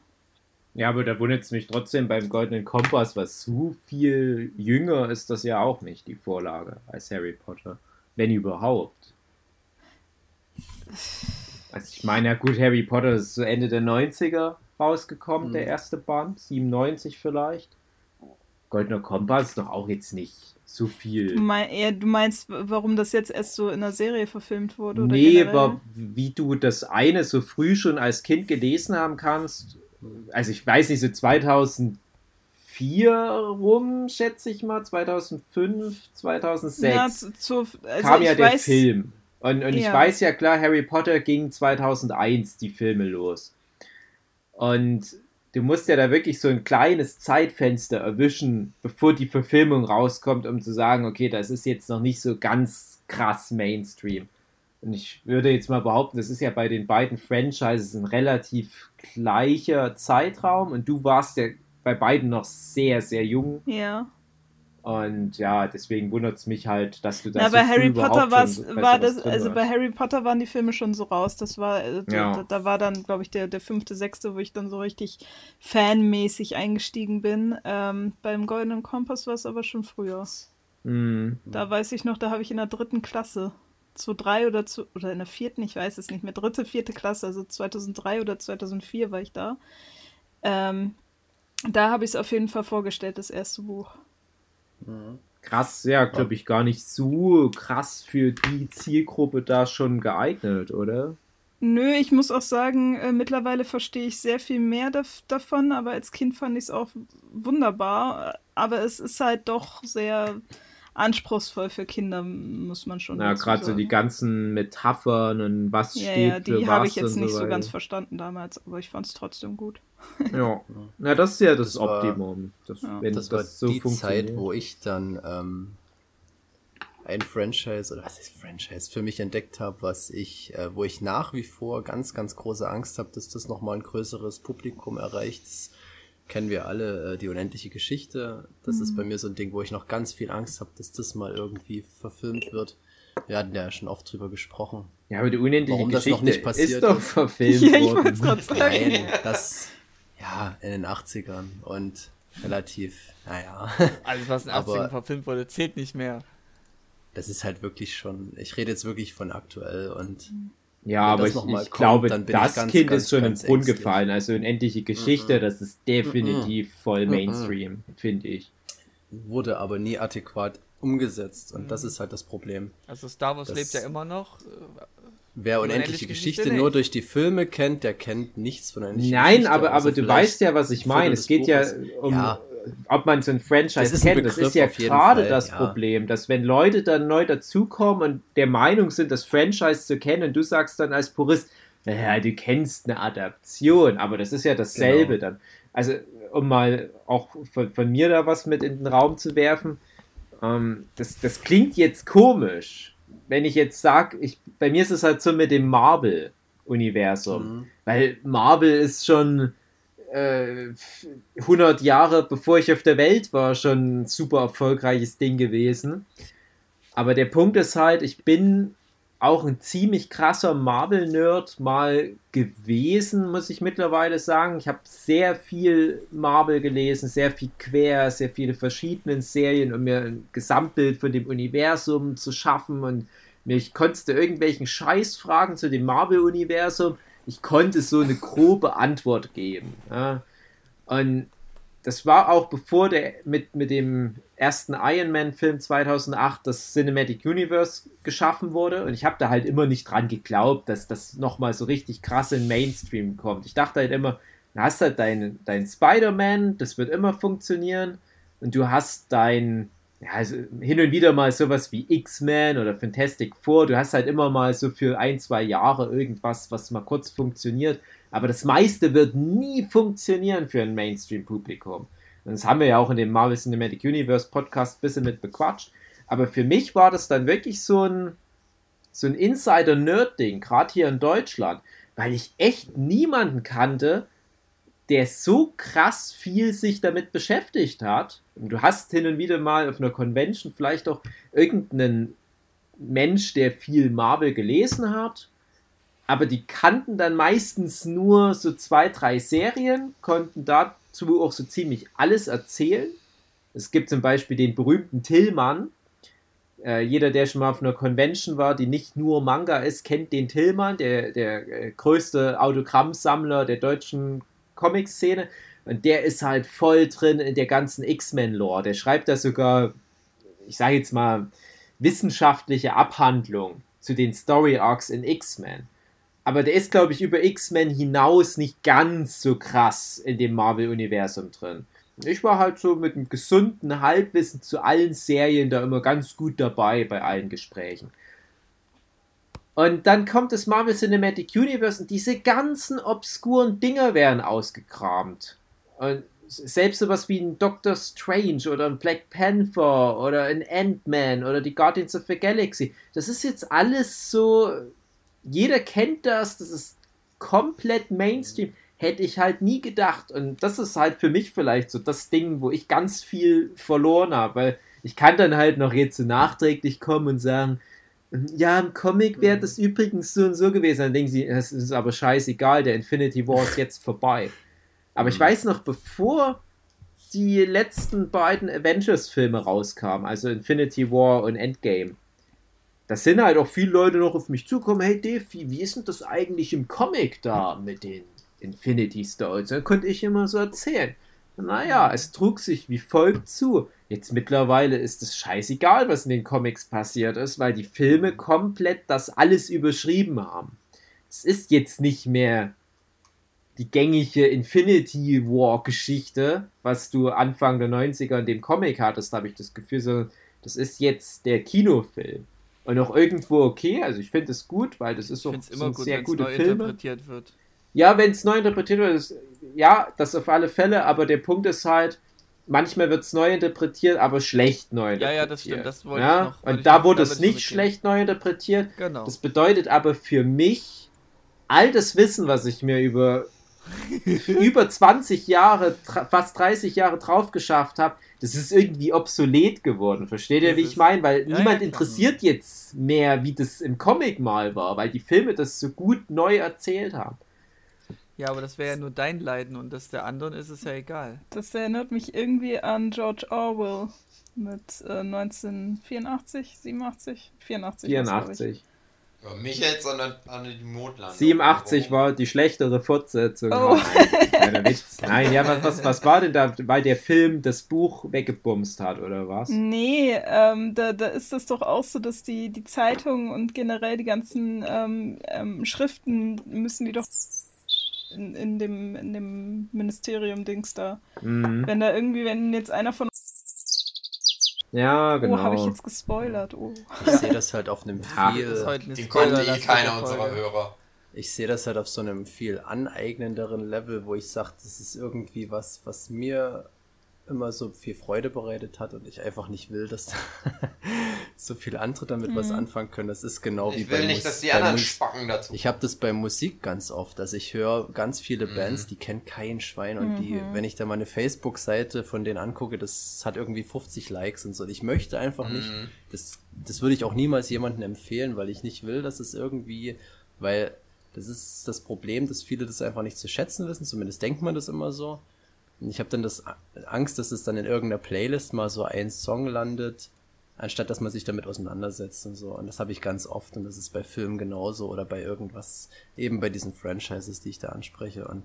Ja, aber da wundert es mich trotzdem beim Goldenen Kompass, was so viel jünger ist das ja auch nicht, die Vorlage, als Harry Potter. Wenn überhaupt. Also ich meine, ja gut, Harry Potter ist so Ende der 90er rausgekommen, Mhm. der erste Band, 97 vielleicht. Goldener Kompass ist doch auch jetzt nicht so viel. Du, mein, eher, du meinst, warum das jetzt erst so in der Serie verfilmt wurde? Oder Nee, generell? aber wie du das eine so früh schon als Kind gelesen haben kannst, also ich weiß nicht, so 2004 rum, schätze ich mal, 2005, 2006, Ja, zu, zu, also kam ja ich der weiß, Film. Und, und ich Ja. weiß ja klar, Harry Potter ging 2001 die Filme los. Und du musst ja da wirklich so ein kleines Zeitfenster erwischen, bevor die Verfilmung rauskommt, um zu sagen, okay, das ist jetzt noch nicht so ganz krass Mainstream. Und ich würde jetzt mal behaupten, das ist ja bei den beiden Franchises ein relativ gleicher Zeitraum und du warst ja bei beiden noch sehr, sehr jung. Ja. Und ja, deswegen wundert es mich halt, dass du das so bei früh Harry Potter war's, so- war das, also bei Harry Potter waren die Filme schon so raus. Das war, äh, Ja. da, da war dann, glaube ich, der, der fünfte, sechste, wo ich dann so richtig fanmäßig eingestiegen bin. Ähm, beim Goldenen Kompass war es aber schon früher. Mhm. Da weiß ich noch, da habe ich in der dritten Klasse, zu drei oder zu, oder in der vierten, ich weiß es nicht mehr, dritte, vierte Klasse, also 2003 oder 2004 war ich da. Ähm, da habe ich es auf jeden Fall vorgestellt, das erste Buch. Krass, ja, glaube ich, gar nicht so krass für die Zielgruppe da schon geeignet, oder? Nö, ich muss auch sagen, äh, mittlerweile verstehe ich sehr viel mehr dav davon, aber als Kind fand ich es auch wunderbar. Aber es ist halt doch sehr anspruchsvoll für Kinder, muss man schon Na, dazu gerade so sagen. die ganzen Metaphern und was Ja, steht ja, für die was habe ich jetzt nicht so ganz verstanden damals, aber ich fand es trotzdem gut. Ja, na, das ist ja das, Das war- Optimum. Das, Ja. Wenn das das, war so die funktioniert. Zeit, wo ich dann ähm, ein Franchise oder was ist Franchise für mich entdeckt habe, was ich, äh, wo ich nach wie vor ganz, ganz große Angst habe, dass das nochmal ein größeres Publikum erreicht. Das kennen wir alle, äh, die unendliche Geschichte. Das ist bei mir so ein Ding, wo ich noch ganz viel Angst habe, dass das mal irgendwie verfilmt wird. Wir hatten ja schon oft drüber gesprochen. Ja, aber die unendliche Warum das Geschichte noch nicht passiert ist doch ist. verfilmt Ja, ich worden. wollte es gerade sagen. Nein, das, ja, in den 80ern und relativ, naja. Alles, was in den Aber- 80ern verfilmt wurde, zählt nicht mehr. das ist halt wirklich schon, ich rede jetzt wirklich von aktuell und Ja, Wenn aber das ich, noch mal ich kommt, glaube, dann bin ich das ganz, Kind ganz, ist schon im ängstlich. gefallen. Also unendliche Geschichte, das ist definitiv voll Mhm. Mainstream, finde ich. Wurde aber nie adäquat umgesetzt. Und Mhm. das ist halt das Problem. Also Star Wars Das- lebt ja immer noch. Äh, Wer Unendliche unendliche Geschichte Geschichte nur durch die Filme kennt, der kennt nichts von unendlicher Nein, Geschichte. aber, außer aber du weißt ja, was ich meine. Es geht ja Buches. um, Ja. ob man so ein Franchise Das ist ein kennt. Das ist ja gerade Fall, das ja. Problem, dass wenn Leute dann neu dazukommen und der Meinung sind, das Franchise zu kennen, und du sagst dann als Purist, naja, du kennst eine Adaption, aber das ist ja dasselbe Genau. dann. Also, um mal auch von, von mir da was mit in den Raum zu werfen, ähm, das, das klingt jetzt komisch, wenn ich jetzt sage, ich, bei mir ist es halt so mit dem Marvel-Universum. Mhm. Weil Marvel ist schon äh, 100 Jahre bevor ich auf der Welt war, schon ein super erfolgreiches Ding gewesen. Aber der Punkt ist halt, ich bin auch ein ziemlich krasser Marvel-Nerd mal gewesen, muss ich mittlerweile sagen. Ich habe sehr viel Marvel gelesen, sehr viel quer, sehr viele verschiedene Serien, um mir ein Gesamtbild von dem Universum zu schaffen und mich konntest du irgendwelchen Scheißfragen zu dem Marvel-Universum, ich konnte so eine grobe Antwort geben. Ja. Und das war auch bevor der mit, mit dem ersten Iron Man-Film 2008 das Cinematic Universe geschaffen wurde. Und ich habe da halt immer nicht dran geglaubt, dass das nochmal so richtig krass in Mainstream kommt. Ich dachte halt immer, du hast halt deinen dein Spider-Man, das wird immer funktionieren. Und du hast dein, ja, also hin und wieder mal sowas wie X-Men oder Fantastic Four. Du hast halt immer mal so für ein, zwei Jahre irgendwas, was mal kurz funktioniert. Aber das meiste wird nie funktionieren für ein Mainstream-Publikum. Und das haben wir ja auch in dem Marvel Cinematic Universe Podcast ein bisschen mit bequatscht. Aber für mich war das dann wirklich so ein, so ein Insider-Nerd-Ding, gerade hier in Deutschland, weil ich echt niemanden kannte, der so krass viel sich damit beschäftigt hat. Und du hast hin und wieder mal auf einer Convention vielleicht auch irgendeinen Mensch, der viel Marvel gelesen hat, aber die kannten dann meistens nur so zwei, drei Serien, konnten dazu auch so ziemlich alles erzählen. Es gibt zum Beispiel den berühmten Tillmann. Äh, jeder, der schon mal auf einer Convention war, die nicht nur Manga ist, kennt den Tillmann, der, der äh, größte Autogrammsammler der deutschen Comic-Szene. Und der ist halt voll drin in der ganzen X-Men-Lore. Der schreibt da sogar, ich sage jetzt mal, wissenschaftliche Abhandlung zu den Story-Arcs in X-Men. Aber der ist, glaube ich, über X-Men hinaus nicht ganz so krass in dem Marvel-Universum drin. Ich war halt so mit einem gesunden Halbwissen zu allen Serien da immer ganz gut dabei bei allen Gesprächen. Und dann kommt das Marvel Cinematic Universe und diese ganzen obskuren Dinger werden ausgekramt. Und selbst sowas wie ein Doctor Strange oder ein Black Panther oder ein Ant-Man oder die Guardians of the Galaxy, das ist jetzt alles so jeder kennt das, das ist komplett Mainstream. Hätte ich halt nie gedacht. Und das ist halt für mich vielleicht so das Ding, wo ich ganz viel verloren habe, weil ich kann dann halt noch jetzt so nachträglich kommen und sagen, ja, im Comic wäre das übrigens so und so gewesen. Dann denken sie, es ist aber scheißegal, der Infinity War ist jetzt vorbei. Aber ich weiß noch, bevor die letzten beiden Avengers-Filme rauskamen, also Infinity War und Endgame, da sind halt auch viele Leute noch auf mich zugekommen, hey Dave, wie, wie ist denn das eigentlich im Comic da mit den Infinity Stones? Dann konnte ich immer so erzählen. Naja, es trug sich wie folgt zu. Jetzt mittlerweile ist es scheißegal, was in den Comics passiert ist, weil die Filme komplett das alles überschrieben haben. Es ist jetzt nicht mehr die gängige Infinity War Geschichte, was du Anfang der 90er in dem Comic hattest, habe ich das Gefühl, sondern das ist jetzt der Kinofilm. Und auch irgendwo okay, also ich finde es gut, weil das ist so, immer gut, sehr gute neu Filme. interpretiert wird. Ja, wenn es neu interpretiert wird, ist, ja, das auf alle Fälle, aber der Punkt ist halt, manchmal wird es neu interpretiert, aber schlecht neu Ja, interpretiert. ja, das stimmt, das wollte ja? ich noch- Und da wurde es nicht schlecht neu interpretiert. Genau. Das bedeutet aber für mich, all das Wissen, was ich mir über über 20 Jahre, fast 30 Jahre drauf geschafft habe, das ist irgendwie obsolet geworden. Versteht ihr, wie ich meine? Weil Ja, ja, niemand klar. interessiert jetzt mehr, wie das im Comic mal war, weil die Filme das so gut neu erzählt haben. Ja, aber das wäre ja nur dein Leiden und das der anderen ist es ja egal. Das erinnert mich irgendwie an George Orwell mit äh, 1984, 87, 84. war's, glaub ich. 84. Ja, mich jetzt an, der- an die Mondlandung. 87 Warum? war die schlechtere Fortsetzung. Oh. Nein, Witz. Nein, ja, was, was, was war denn da, weil der Film das Buch weggebumst hat, oder was? Nee, ähm, da, da ist es doch auch so, dass die, die Zeitungen und generell die ganzen ähm, ähm, Schriften müssen die doch in, in, dem, in dem Ministerium-Dings da. Mhm. Wenn da irgendwie, wenn jetzt einer von Ja, Oh, habe ich genau. jetzt gespoilert. Oh. Ich sehe das halt auf einem Ja, viel. heute eine Den konnte eh keiner unserer Hörer. Ich sehe das halt auf so einem viel aneignenderen Level, wo ich sage, das ist irgendwie was, was mir immer so viel Freude bereitet hat und ich einfach nicht will, dass so viele andere damit was anfangen können. Das ist genau wie Ich will bei nicht, Mus- dass die bei anderen Mus- Spacken dazu. Ich habe das bei Musik ganz oft. Also ich höre ganz viele Mhm. Bands, die kennt kein Schwein und die, wenn ich da mal eine Facebook-Seite von denen angucke, das hat irgendwie 50 Likes und so. Und ich möchte einfach nicht, Mhm. das, das würde ich auch niemals jemandem empfehlen, weil ich nicht will, dass es irgendwie, weil das ist das Problem, dass viele das einfach nicht zu schätzen wissen, zumindest denkt man das immer so. Und ich habe dann das Angst, dass es dann in irgendeiner Playlist mal so ein Song landet, anstatt dass man sich damit auseinandersetzt und so. Und das habe ich ganz oft und das ist bei Filmen genauso oder bei irgendwas, eben bei diesen Franchises, die ich da anspreche. Und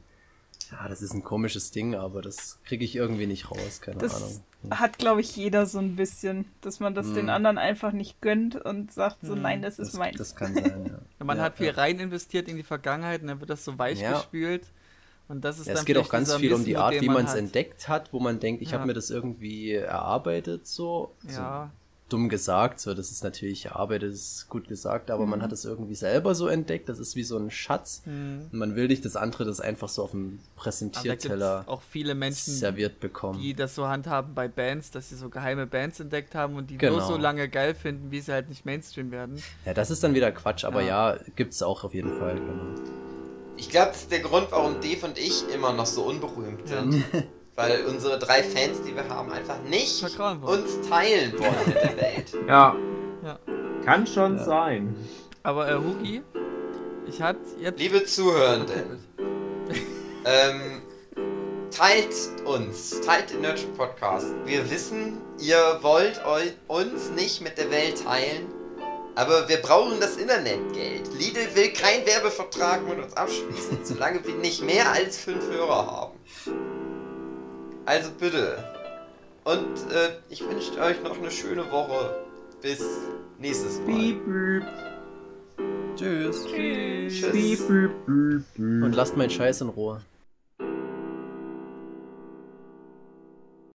ja, das ist ein komisches Ding, aber das kriege ich irgendwie nicht raus, keine Das Ahnung. hat, glaube ich, jeder so ein bisschen, dass man das den anderen einfach nicht gönnt und sagt so, nein, das ist Das, meins. das kann sein, ja. Man ja, hat viel ja. rein investiert in die Vergangenheit und dann wird das so weich Ja. gespült. Und das ist Ja, es geht auch ganz viel um die Art, wie man es entdeckt hat, wo man denkt, ich Ja. habe mir das irgendwie erarbeitet, so. Ja. so dumm gesagt, so, das ist natürlich erarbeitet, ist gut gesagt, aber Mhm. man hat es irgendwie selber so entdeckt, das ist wie so ein Schatz. Hm. Und man will nicht das andere, das einfach so auf dem Präsentierteller auch viele Menschen, serviert bekommen. die das so handhaben bei Bands, dass sie so geheime Bands entdeckt haben und die Genau. nur so lange geil finden, wie sie halt nicht Mainstream werden. Ja, das ist dann wieder Quatsch, aber Ja. ja, gibt's auch auf jeden Fall. Genau. Ich glaube, das ist der Grund, warum Dave und ich immer noch so unberühmt sind. Weil unsere drei Fans, die wir haben, einfach nicht uns teilen wollen mit der Welt. Ja, Ja. kann schon Ja. sein. Aber äh, Hugi, ich hatte jetzt. Liebe Zuhörenden, ähm, teilt uns, teilt den Nerdship Podcast. Wir wissen, ihr wollt eu uns nicht mit der Welt teilen, aber wir brauchen das Internetgeld. Lidl will keinen Werbevertrag mit uns abschließen, solange wir nicht mehr als fünf Hörer haben. Also bitte. Und äh, ich wünsche euch noch eine schöne Woche. Bis nächstes Mal. Piep, piep, Tschüss. Tschüss. Tschüss. piep. Und lasst meinen Scheiß in Ruhe.